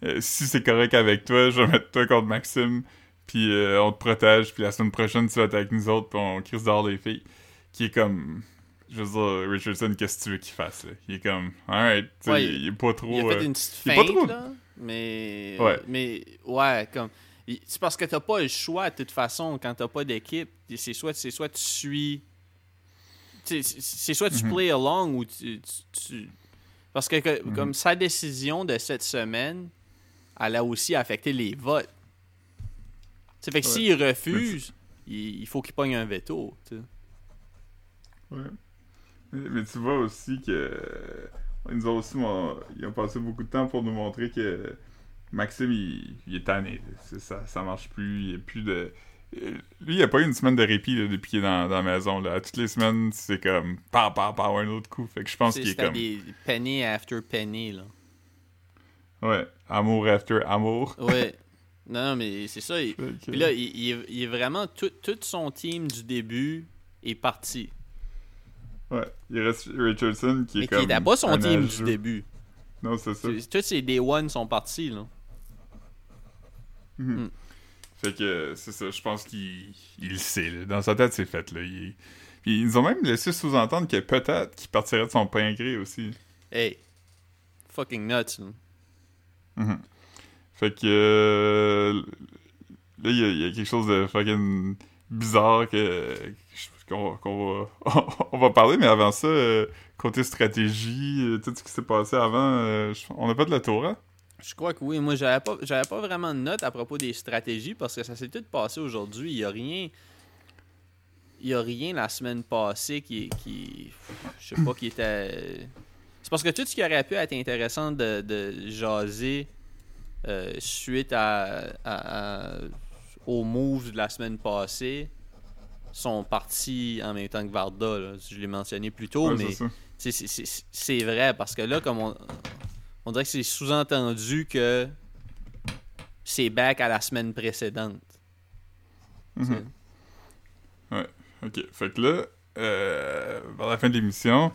sais, si c'est correct avec toi, je vais mettre toi contre Maxime, puis euh, on te protège, puis la semaine prochaine, tu vas être avec nous autres, puis on crise dehors les filles. Qui est comme, je veux dire, Richardson, qu'est-ce que tu veux qu'il fasse, là? Il est comme, alright, tu sais, Ouais, il, il est pas trop... Il a fait une petite il est pas trop- là. Mais. Ouais. Mais, ouais, comme. C'est parce que t'as pas le choix, de toute façon, quand t'as pas d'équipe. C'est soit, soit tu suis. C'est soit tu Mhm. play along ou tu. tu- tu- Parce que, que- Mhm. comme sa décision de cette semaine, elle a aussi affecté les votes. Ça fait que Ouais. s'il refuse, il, il faut qu'il pogne un veto. tu sais. Ouais. Mais, mais tu vois aussi que. Ils nous ont aussi. mon- Ils ont passé beaucoup de temps pour nous montrer que Maxime, il, il est tanné. Ça, ça marche plus. Il n'y a plus de. Lui, il a pas eu une semaine de répit là, depuis qu'il est dans, dans la maison. Là. Toutes les semaines, c'est comme. Par, par, par, un autre coup. Fait que je pense qu'il est comme. des penny after penny, là. Ouais. Amour after amour. Ouais. non, mais c'est ça. il- Puis là, il, est, il est vraiment. Tout, tout son team du début est parti. Ouais. Il reste Richardson qui est Mais comme. qui n'était pas son team du début. Non, c'est ça. Tous ces Day One sont partis, là. Mhm. Mm. Fait que c'est ça, je pense qu'il il le sait. là. Dans sa tête, c'est fait. Là. Il Puis ils ont même laissé sous-entendre que peut-être qu'il partirait de son plein gré aussi. Hey. Fucking nuts. Mhm. Fait que euh, là, il y, y a quelque chose de fucking bizarre que qu'on va, on va parler, mais avant ça, euh, côté stratégie, euh, tout ce qui s'est passé avant, euh, on n'a pas de la tour, hein? Je crois que oui. Moi, j'avais pas, j'avais pas vraiment de notes à propos des stratégies parce que ça s'est tout passé aujourd'hui. Il y a rien. Il y a rien la semaine passée qui. qui je sais pas, qui était. C'est parce que tout ce qui aurait pu être intéressant de, de jaser suite à, à- aux moves de la semaine passée sont partis en même temps que Varda. là. Je l'ai mentionné plus tôt, Ouais, mais c'est vrai parce que là, comme on, on dirait que c'est sous-entendu que c'est back à la semaine précédente. Mhm. Ok, fait que là, euh, vers la fin de l'émission,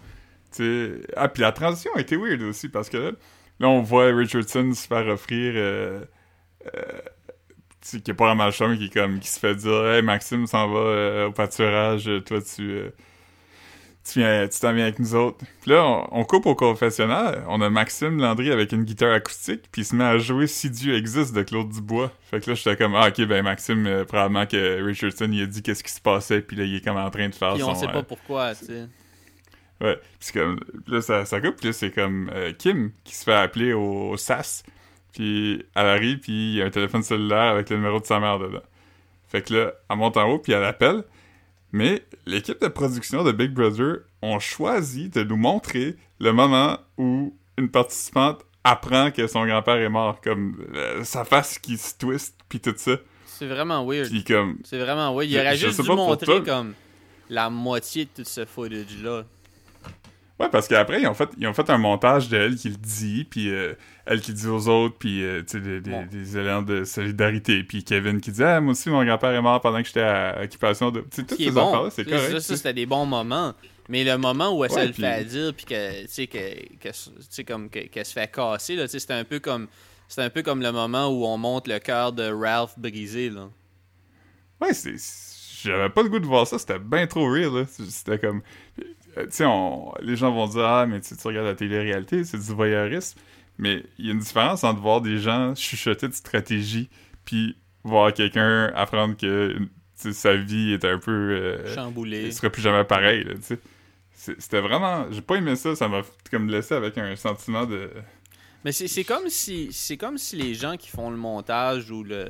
tu. Ah, puis la transition a été weird aussi, parce que là, là, on voit Richardson se faire offrir... Euh, euh, qui est pas le chum, qui, est comme, qui se fait dire « Hey, Maxime s'en va euh, au pâturage, toi, tu... euh, tu viens, tu t'en viens avec nous autres. Puis là, on, on coupe au confessionnal. On a Maxime Landry avec une guitare acoustique, puis il se met à jouer Si Dieu existe de Claude Dubois. Fait que là, j'étais comme, ah, ok, ben Maxime, euh, probablement que Richardson, il a dit qu'est-ce qui se passait, puis là, il est comme en train de faire Puis son. on sait euh, pas pourquoi, tu sais. Ouais. Puis comme, là, ça, ça coupe, puis là, c'est comme euh, Kim qui se fait appeler au, au SAS. Puis elle arrive, puis il y a un téléphone cellulaire avec le numéro de sa mère dedans. Fait que là, elle monte en haut, puis elle appelle. Mais l'équipe de production de Big Brother ont choisi de nous montrer le moment où une participante apprend que son grand-père est mort. Comme euh, sa face qui se twist, puis tout ça. C'est vraiment weird. Puis comme, C'est vraiment weird. Il aurait juste dû montrer comme la moitié de tout ce footage-là. Ouais, parce qu'après, ils ont fait, ils ont fait un montage d'elle qui le dit, puis euh, elle qui dit aux autres, puis euh, tu sais, des, des, de solidarité, puis Kevin qui dit Ah, moi aussi, mon grand-père est mort pendant que j'étais à occupation de. Tu sais, Ce toutes ces bon. affaires-là, c'est Ça, correct. ça, c'était des bons moments. Mais le moment où elle Ouais, se le fait dire, puis que, tu sais, que, qu'elle se fait casser, là, tu sais, c'était un peu comme. C'était un peu comme le moment où on monte le cœur de Ralph brisé, là. Ouais, c'est. J'avais pas le goût de voir ça, c'était bien trop real, là. C'était comme. Euh, Tu sais, les gens vont dire Ah, mais tu, regardes la télé-réalité, c'est du voyeurisme. Mais il y a une différence entre voir des gens chuchoter de stratégie, puis voir quelqu'un apprendre que sa vie est un peu. euh, Chamboulé. il sera plus jamais pareil, tu sais. C'était vraiment... J'ai pas aimé ça, ça m'a comme laissé avec un sentiment de... Mais c'est comme si c'est comme si les gens qui font le montage ou le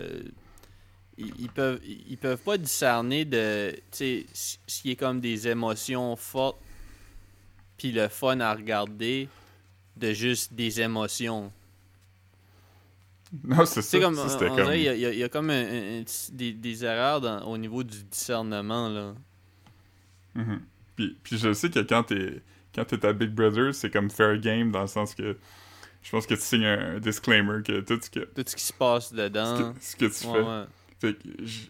ils, ils peuvent ils peuvent pas discerner de ce qui est comme des émotions fortes puis le fun à regarder de juste des émotions. Non, c'est ça, comme ça, on, comme... il y a, y y comme un- un- un petit- des, des erreurs dans- au niveau du discernement là. Mhm. Puis, puis je sais que quand t'es quand t'es à Big Brother, c'est comme fair game dans le sens que je pense que tu signes un, disclaimer que tout ce que, Tout ce qui se passe ce dedans. que, ce que tu Ouais, fais. ouais. Fait que je,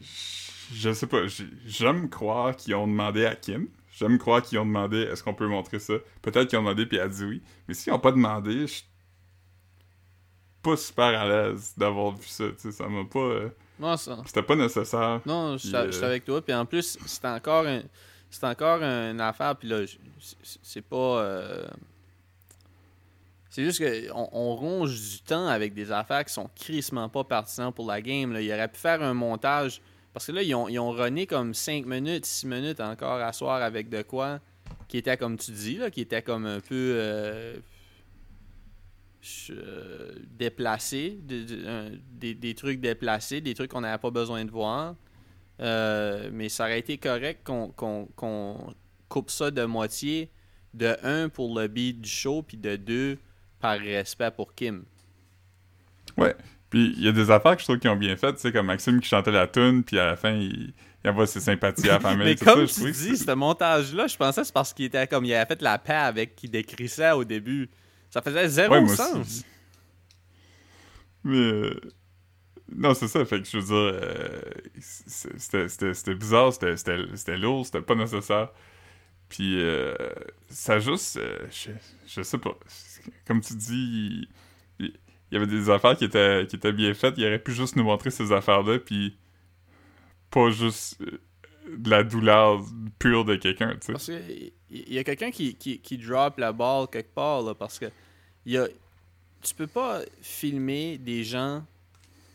je sais pas, j'aime croire qu'ils ont demandé à Kim. J'aime croire qu'ils ont demandé est-ce qu'on peut montrer ça? Peut-être qu'ils ont demandé puis elle a dit oui. Mais s'ils ont pas demandé, je suis pas super à l'aise d'avoir vu ça. tu sais, Ça m'a pas. euh, Non, ça- C'était pas nécessaire. Non, je suis euh, avec toi. Puis en plus, c'est encore un, c'est encore une affaire. Puis là, c'est- pas. euh, C'est juste qu'on on ronge du temps avec des affaires qui sont crissement pas pertinentes pour la game. Là. Il aurait pu faire un montage. Parce que là, ils ont, ils ont comme 5 minutes, 6 minutes encore à soir avec de quoi qui était comme tu dis, là, qui était comme un peu euh, déplacé, des, des trucs déplacés, des trucs qu'on n'avait pas besoin de voir. Euh, mais ça aurait été correct qu'on coupe ça de moitié, de un pour le beat du show, puis de deux par respect pour Kim. Puis il y a des affaires que je trouve qu'ils ont bien faites, tu sais, comme Maxime qui chantait la tune, puis à la fin, il, il envoie ses sympathies à la famille. Mais tout comme ça, tu dis, ce montage-là, je pensais que c'est parce qu'il était comme il avait fait la paix avec qui décrissait au début. Ça faisait zéro Ouais, sens. aussi. Mais. euh, Non, c'est ça. Fait que je veux dire, euh, c'était- bizarre, c'était- lourd, c'était pas nécessaire. Puis, euh, ça juste. euh, je, je sais pas. Comme tu dis, il, il y avait des affaires qui étaient, qui étaient bien faites. Il aurait pu juste nous montrer ces affaires-là, puis pas juste euh, de la douleur pure de quelqu'un, tu sais. Parce qu'il y a quelqu'un qui, qui, qui drop la balle quelque part, là, parce que y a, tu peux pas filmer des gens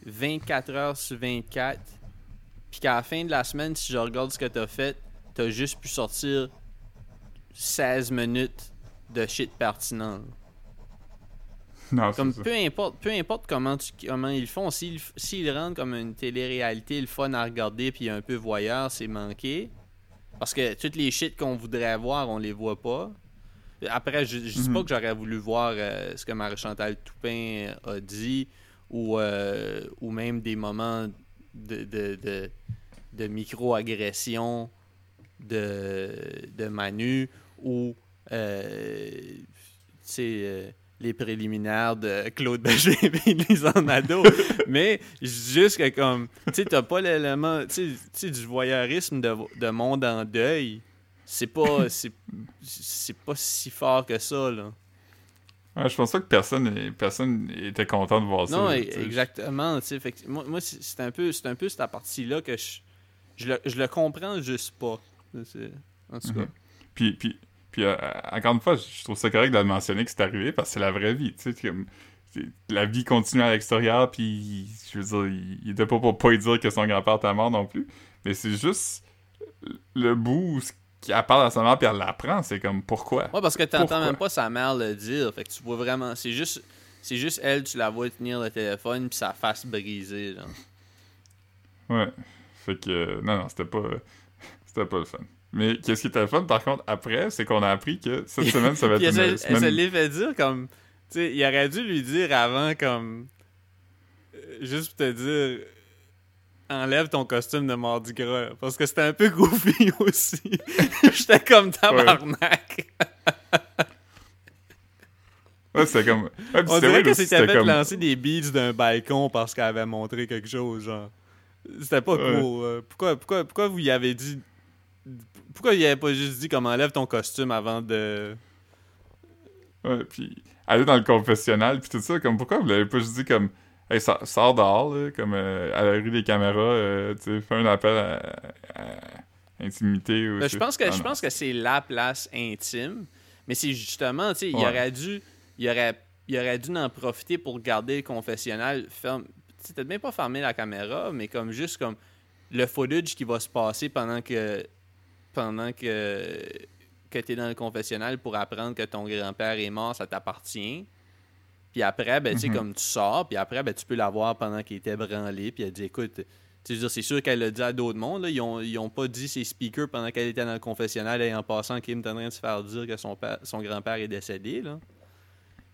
24 heures sur 24, puis qu'à la fin de la semaine, si je regarde ce que t'as fait, t'as juste pu sortir 16 minutes de shit pertinent. Non, Comme c'est ça. peu importe, peu importe comment, tu, comment ils font, s'ils rendent comme une télé-réalité, le fun à regarder puis un peu voyeur, c'est manqué. Parce que toutes les shit qu'on voudrait voir, on les voit pas. Après, je, je dis pas Mhm. que j'aurais voulu voir euh, ce que Marie-Chantal Toupin a dit ou, euh, ou même des moments de, de, de, de micro-agression de, de Manu ou euh, tu sais, euh, les préliminaires de Claude Berger et Lisa Nadeau. Mais juste que comme, tu sais, t'as pas l'élément, tu sais- du voyeurisme de, de monde en deuil. C'est pas, c'est, pas si fort que ça, là. Ouais, je pense pas que personne, personne était content de voir ça. Non, là, e- exactement. tu sais, fait que moi, moi c'est un peu, c'est un peu cette partie-là que je, je, le, je le comprends juste pas. En tout cas. Mhm. Puis, puis, puis euh, encore une fois, je trouve ça correct de le mentionner que c'est arrivé parce que c'est la vraie vie. Tu sais, comme, la vie continue à l'extérieur, puis je veux dire, il, était pas pour pas lui dire que son grand-père était mort non plus. Mais c'est juste le bout où ce qu'elle parle à sa mère, puis elle l'apprend. C'est comme, pourquoi? Ouais, parce que t'entends même pas sa mère le dire. Fait que tu vois vraiment. C'est juste. C'est juste elle, tu la vois tenir le téléphone puis sa face brisée. Là. Ouais. Fait que, euh, non, non, c'était pas, c'était pas le fun. Mais qu'est-ce qui était le fun, par contre, après, c'est qu'on a appris que cette semaine, ça va être elle, une elle semaine... se l'est fait dire comme. Tu sais, il aurait dû lui dire avant comme. euh, Juste pour te dire. Enlève ton costume de Mardi Gras. Parce que c'était un peu goofy aussi. J'étais comme tabarnak. Ouais, c'était comme... Ouais, On dirait que c'était fait comme... lancer des beats d'un balcon parce qu'elle avait montré quelque chose, genre. C'était pas Ouais. cool. euh. Pourquoi, pourquoi, pourquoi vous y avez dit. Pourquoi il avait pas juste dit comme enlève ton costume avant de. Ouais, puis aller dans le confessionnal, puis tout ça, comme pourquoi vous l'avez pas juste dit comme hey, sors, dehors, là, comme euh, à la rue des caméras, euh, tu sais, fais un appel à, à intimité ou Ben, je pense que Ah, je pense que c'est la place intime, mais c'est justement, tu sais, il Ouais. aurait dû il aurait il aurait dû en profiter pour garder le confessionnal ferme. Tu sais, peut-être même pas fermer la caméra, mais comme juste comme le footage qui va se passer pendant que pendant que que tu es dans le confessionnal pour apprendre que ton grand-père est mort, ça t'appartient. Puis après, ben, Mhm. comme tu sors, puis après, ben, tu peux la voir pendant qu'il était branlé, puis elle dit, écoute, c'est sûr qu'elle l'a dit à d'autres mondes. Ils, ont, ils ont pas dit ses speakers pendant qu'elle était dans le confessionnal et en passant, Kim est en train de se faire dire que son, son grand-père est décédé, là.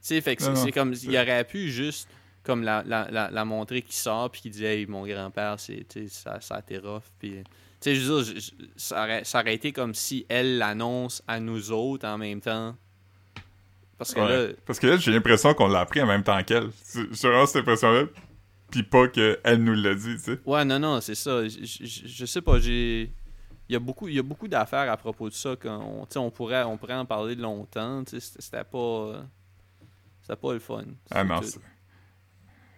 Fait que c'est comme, il aurait pu juste, comme la, la, la, la montrer qui sort, puis qui dit, hey, mon grand-père, c'est, ça, ça été rough, puis... Tu sais, je veux dire, je- ça, aurait, ça aurait été comme si elle l'annonce à nous autres en même temps. Parce que Ouais. là, Parce que là, j'ai l'impression qu'on l'a appris en même temps qu'elle. J'ai vraiment cette impression-là, puis pas qu'elle nous l'a dit, tu sais. Ouais, non, non, c'est ça. Je, je- je sais pas, j'ai. Il y a beaucoup, il y a beaucoup d'affaires à propos de ça. sais, on, pourrait, on pourrait en parler longtemps. C'était pas. C'était pas le fun. Ah non, C'est.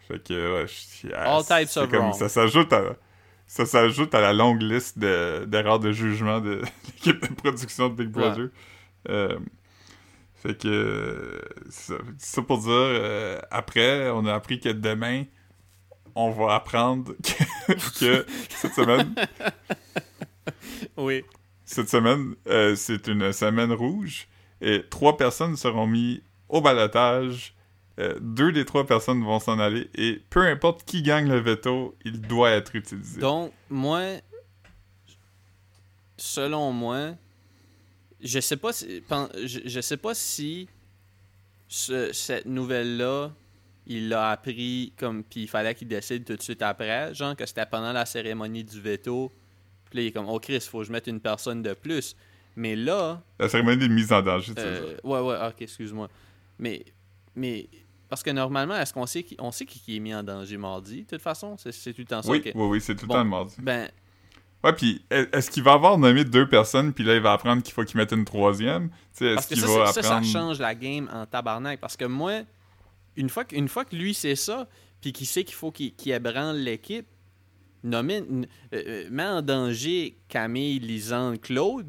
Fait que, ouais, je... ah, All types c'est of comme- wrong. Ça s'ajoute à... Ça s'ajoute à la longue liste de- d'erreurs de, jugement de l'équipe de production de Big Brother. Euh, fait que... c'est ça, ça pour dire, euh, après, on a appris que demain, on va apprendre que, que cette semaine, Oui. cette semaine, euh, c'est une semaine rouge et trois personnes seront mises au balotage. Euh, deux des trois personnes vont s'en aller et peu importe qui gagne le veto, il doit être utilisé. Donc, moi, selon moi, je sais pas si, je, sais pas si ce- cette nouvelle-là, il l'a appris comme, puis il fallait qu'il décide tout de suite après, genre que c'était pendant la cérémonie du veto. Puis là, il est comme, oh Chris, faut que je mette une personne de plus. Mais là, La cérémonie de mise en danger, tu sais. euh, ouais, ouais, ok, excuse-moi. Mais, mais, parce que normalement, est-ce qu'on sait qui, on sait qui, est mis en danger mardi, de toute façon? C'est tout le temps ça. Oui, oui, oui, c'est tout le Bon. temps le mardi. Ben, Ouais, puis est- est-ce qu'il va avoir nommé deux personnes, puis là, il va apprendre qu'il faut qu'il mette une troisième? Est-ce que qu'il ça, va ça, apprendre... ça change la game en tabarnak. Parce que moi, une fois que, une fois que lui sait ça, puis qu'il sait qu'il faut qu'il qu'il ébranle l'équipe, nommer, euh, euh, met en danger Camille, Lisande, Claude,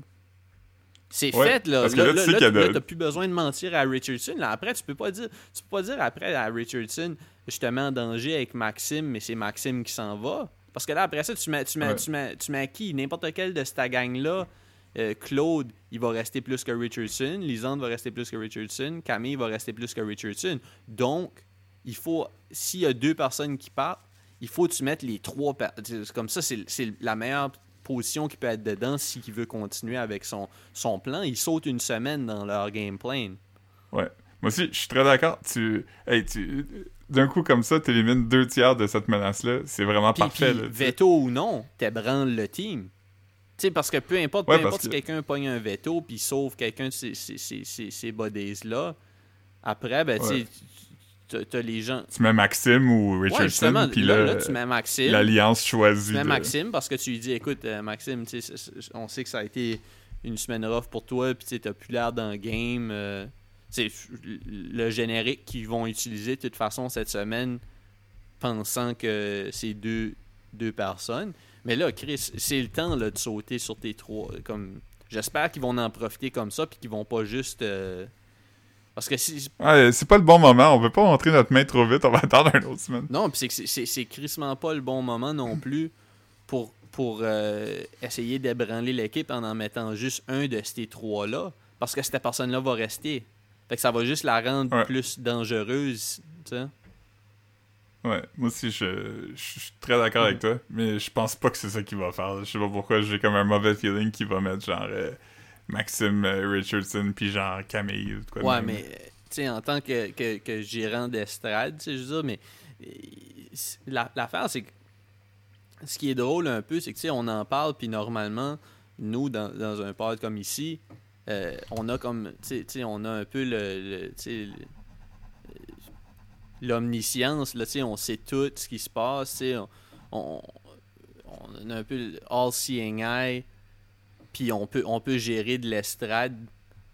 C'est Ouais, fait, là. parce que Là, là, tu sais de- t'as plus besoin de mentir à Richardson. Là, après, tu peux pas dire tu peux pas dire après à Richardson, je te mets en danger avec Maxime, mais c'est Maxime qui s'en va. Parce que là, après ça, tu mets, tu mets, Ouais. tu mets, tu mets qui? N'importe quel de cette gang-là. euh, Claude, il va rester plus que Richardson. Lisande va rester plus que Richardson. Camille va rester plus que Richardson. Donc, il faut, s'il y a deux personnes qui partent, il faut que tu mettes les trois. Comme ça, c'est c'est la meilleure position qui peut être dedans s'il veut continuer avec son, son plan. Il saute une semaine dans leur game plan. Ouais. Moi aussi, je suis très d'accord. Tu, hey, tu, d'un coup comme ça, tu élimines deux tiers de cette menace-là. C'est vraiment parfait. là, veto ou non, t'ébranles le team. Tu sais, parce que peu importe, Ouais, peu importe si que- quelqu'un pogne un veto puis sauve quelqu'un de ces, ces, ces, ces, ces bodies-là, après, ben, Ouais. T'as- t'as les gens... Tu mets Maxime ou Ouais, Richardson, justement, puis là, tu mets Maxime. l'alliance choisie. Tu mets de- Maxime parce que tu lui dis écoute, euh, Maxime, on sait que ça a été une semaine rough pour toi, puis t'as plus l'air dans le game. euh, c'est le générique qu'ils vont utiliser de toute façon cette semaine, pensant que c'est deux, deux personnes. Mais là, Chris, c'est le temps là, de sauter sur tes trois. Comme, j'espère qu'ils vont en profiter comme ça, puis qu'ils vont pas juste. euh, Parce que si, Ouais, c'est pas le bon moment. On veut pas montrer notre main trop vite. On va attendre un autre semaine. Non, puis c'est que c'est- c'est c'est crissement pas le bon moment non plus pour, pour euh, essayer d'ébranler l'équipe en en mettant juste un de ces trois-là. Parce que cette personne-là va rester. Fait que ça va juste la rendre Ouais. plus dangereuse. tu sais. Ouais, moi aussi, je, je suis très d'accord avec toi, mais je pense pas que c'est ça qu'il va faire. Je sais pas pourquoi, j'ai comme un mauvais feeling qu'il va mettre genre euh, Maxime euh, Richardson puis genre Camille quoi Ouais, même. mais euh, tu sais, en tant que, que, que gérant d'estrade, tu sais, je veux dire, mais euh, c'est- la- l'affaire, c'est que ce qui est drôle un peu, c'est que tu sais, on en parle, puis normalement, nous, dans, dans un pod comme ici, euh, on a comme, tu sais- on a un peu le, l'omniscience, là, tu sais, on sait tout ce qui se passe, tu sais, on, on, on a un peu all-seeing eye, puis on peut, on peut gérer de l'estrade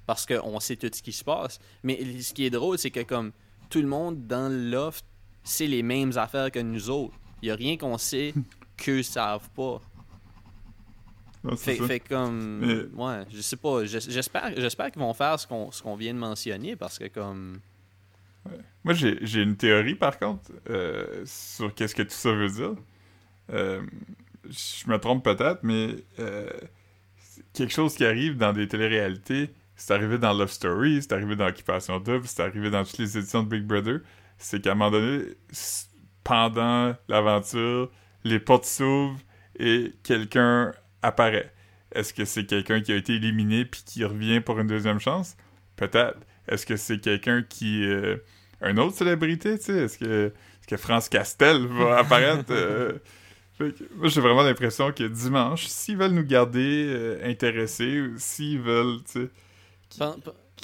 parce qu'on sait tout ce qui se passe. Mais ce qui est drôle, c'est que comme tout le monde dans le loft sait les mêmes affaires que nous autres. Il n'y a rien qu'on sait qu'eux savent pas. Non, c'est Fait, comme. Mais- Ouais, je sais pas. J'es- J'espère j'espère qu'ils vont faire ce qu'on ce qu'on vient de mentionner parce que comme. Moi, j'ai une théorie, par contre, euh, sur qu'est-ce que tout ça veut dire. Euh, je me trompe peut-être, mais euh, c'est quelque chose qui arrive dans des téléréalités, c'est arrivé dans Love Story, c'est arrivé dans Occupation Double, c'est arrivé dans toutes les éditions de Big Brother, c'est qu'à un moment donné, pendant l'aventure, les portes s'ouvrent et quelqu'un apparaît. Est-ce que c'est quelqu'un qui a été éliminé puis qui revient pour une deuxième chance? Peut-être. Est-ce que c'est quelqu'un qui... euh, un autre célébrité, tu sais? Est-ce que, est-ce que France Castel va apparaître? euh, moi, j'ai vraiment l'impression que dimanche, s'ils veulent nous garder euh, intéressés, ou s'ils veulent, tu sais,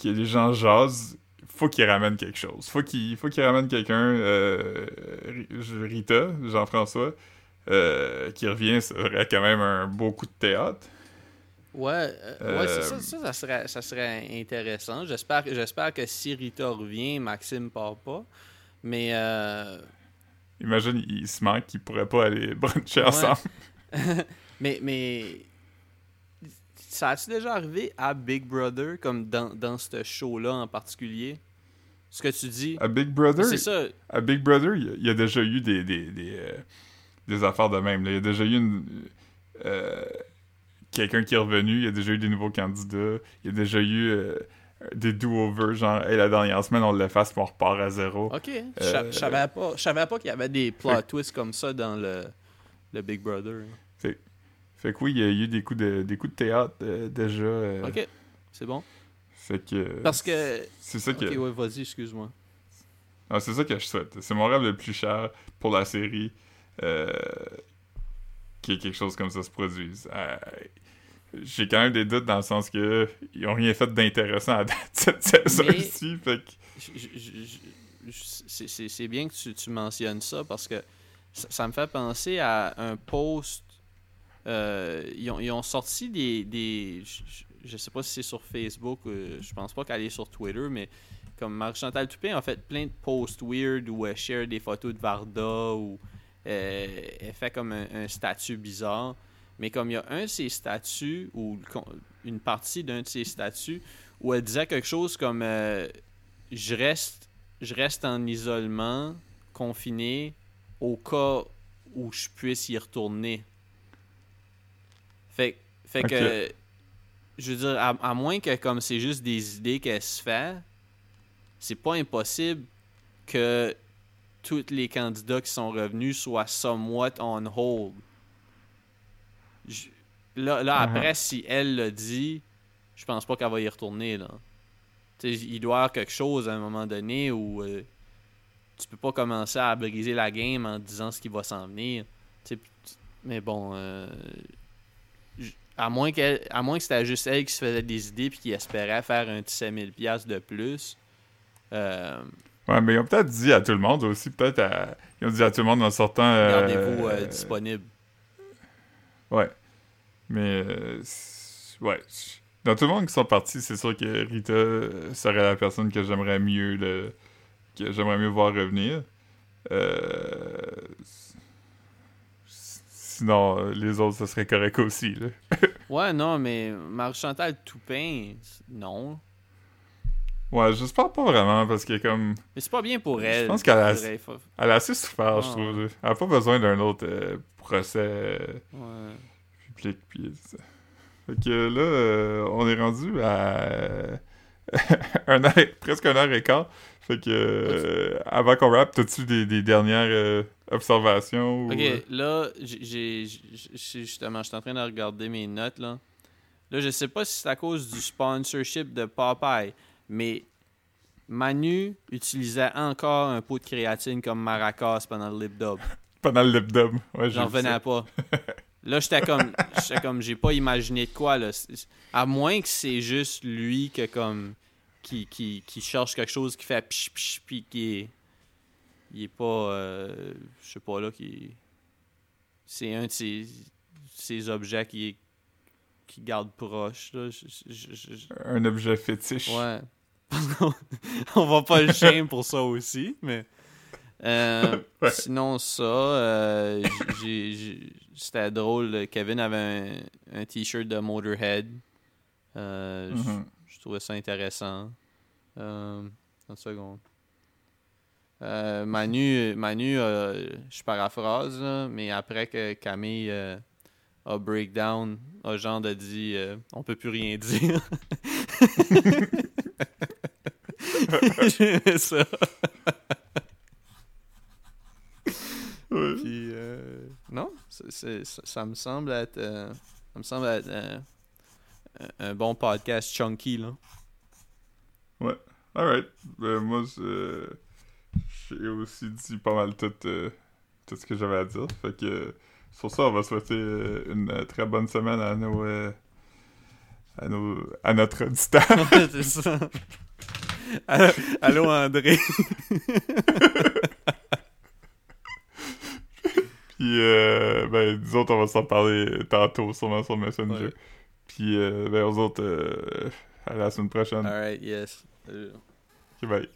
que les gens jasent, faut qu'ils ramènent quelque chose. Faut qu'ils faut qu'ils ramènent quelqu'un, euh, Ri- Rita, Jean-François, euh, qui revient, ça aurait quand même un beau coup de théâtre. Ouais, ça, ça, ça serait, ça serait intéressant. J'espère que j'espère que si Rita revient, Maxime part pas. Mais euh, Imagine, ils se manquent, qu'ils pourraient pas aller bruncher Ouais. ensemble. mais, mais ça a-tu déjà arrivé à Big Brother, comme dans, dans ce show-là en particulier? Ce que tu dis, À Big Brother, c'est ça. à Big Brother, il y a- il y, a déjà eu des, des, des, euh, des affaires de même. Il y a déjà eu une, euh, quelqu'un qui est revenu, il y a déjà eu des nouveaux candidats, il y a déjà eu euh, des do-overs, genre hey, la dernière semaine on l'efface puis on repart à zéro. Ok, Euh, je savais pas, je savais pas qu'il y avait des plot twists comme ça dans le, le Big Brother. Fait que oui, il y a eu des coups de, des coups de théâtre euh, déjà. euh, Ok, c'est bon. Fait que. Parce que. C'est ça que. Ok, ouais, vas-y, excuse-moi. Ah, c'est ça que je souhaite. C'est mon rêve le plus cher pour la série. Euh, que quelque chose comme ça se produise. Euh, J'ai quand même des doutes dans le sens que ils ont rien fait d'intéressant à date cette saison-ci. Fait que. C'est- bien que tu, tu mentionnes ça parce que ça, ça me fait penser à un post. euh, ils, ont, ils ont sorti des. des je, je sais pas si c'est sur Facebook, euh, je pense pas qu'elle est sur Twitter, mais comme Marie-Chantal Toupin a fait plein de posts weird où elle share des photos de Varda ou euh, elle fait comme un, un statut bizarre. Mais comme il y a un de ses statuts, ou une partie d'un de ses statuts, où elle disait quelque chose comme euh, je reste je reste en isolement, confiné, au cas où je puisse y retourner. Fait, fait que, je veux dire, à, moins que comme c'est juste des idées qu'elle se fait, c'est pas impossible que tous les candidats qui sont revenus soient somewhat on hold. Là, là uh-huh. après, si elle le dit, je pense pas qu'elle va y retourner. Là. il doit y avoir quelque chose à un moment donné où euh, tu peux pas commencer à briser la game en disant ce qui va s'en venir. mais bon, euh, à moins, à moins que c'était juste elle qui se faisait des idées puis qui espérait faire un petit 5000$ de plus. Euh, ouais, mais ils ont peut-être dit à tout le monde aussi, peut-être ils ont dit à tout le monde en sortant. Euh, disponible. Ouais. Mais. ouais. Dans tout le monde qui sont partis, c'est sûr que Rita serait la personne que j'aimerais mieux le... que j'aimerais mieux voir revenir. Sinon, les autres, ça serait correct aussi. Là. ouais, non, mais Marie-Chantal Toupin, non. Ouais, j'espère pas vraiment parce que comme. Mais c'est pas bien pour elle. Je pense qu'elle a, elle a assez souffert, je trouve. Elle a pas besoin d'un autre euh, procès ouais. public. Puis, fait que là, euh, on est rendu à un heure, presque un heure et quart. Fait que euh, avant qu'on rappe, t'as-tu des, des, dernières observations? Ok, là, j'ai justement, je suis en train de regarder mes notes là. Là, je sais pas si c'est à cause du sponsorship de Popeye, mais Manu utilisait encore un pot de créatine comme maracas pendant le lip dub. pendant le lip dub, ouais, J'en revenais pas. Là, j'étais comme, j'étais comme, j'ai pas imaginé de quoi, là. À moins que c'est juste lui que, comme, qui, qui, qui cherche quelque chose qui fait pch pch puis qui est. Il est pas. Euh, je sais pas, là, qui. C'est un de ces, ces objets qui garde proche. Là. Un objet fétiche. Ouais. on va pas le shame pour ça aussi, mais. Euh, sinon, ça, euh, c'était drôle. Kevin avait un, t-shirt de Motorhead. Euh, mm-hmm. Je trouvais ça intéressant. une seconde. Manu, Manu je paraphrase, mais après que Camille a breakdown, a genre de dit on peut plus rien dire. J'aimais ça. Puis, euh, non, ça me semble être, euh, ça me semble être euh, un bon podcast chunky, là. Ouais, alright. Ben, moi, j'ai aussi dit pas mal tout, tout ce que j'avais à dire. Fait que, sur ça, on va souhaiter une très bonne semaine à nos. à, nos, à notre auditeur. Allô, André. Puis, euh, ben, nous autres, on va s'en parler tantôt, sûrement sur Messenger. Puis, euh, ben, aux autres, euh, à la semaine prochaine. Alright, yes. Bye.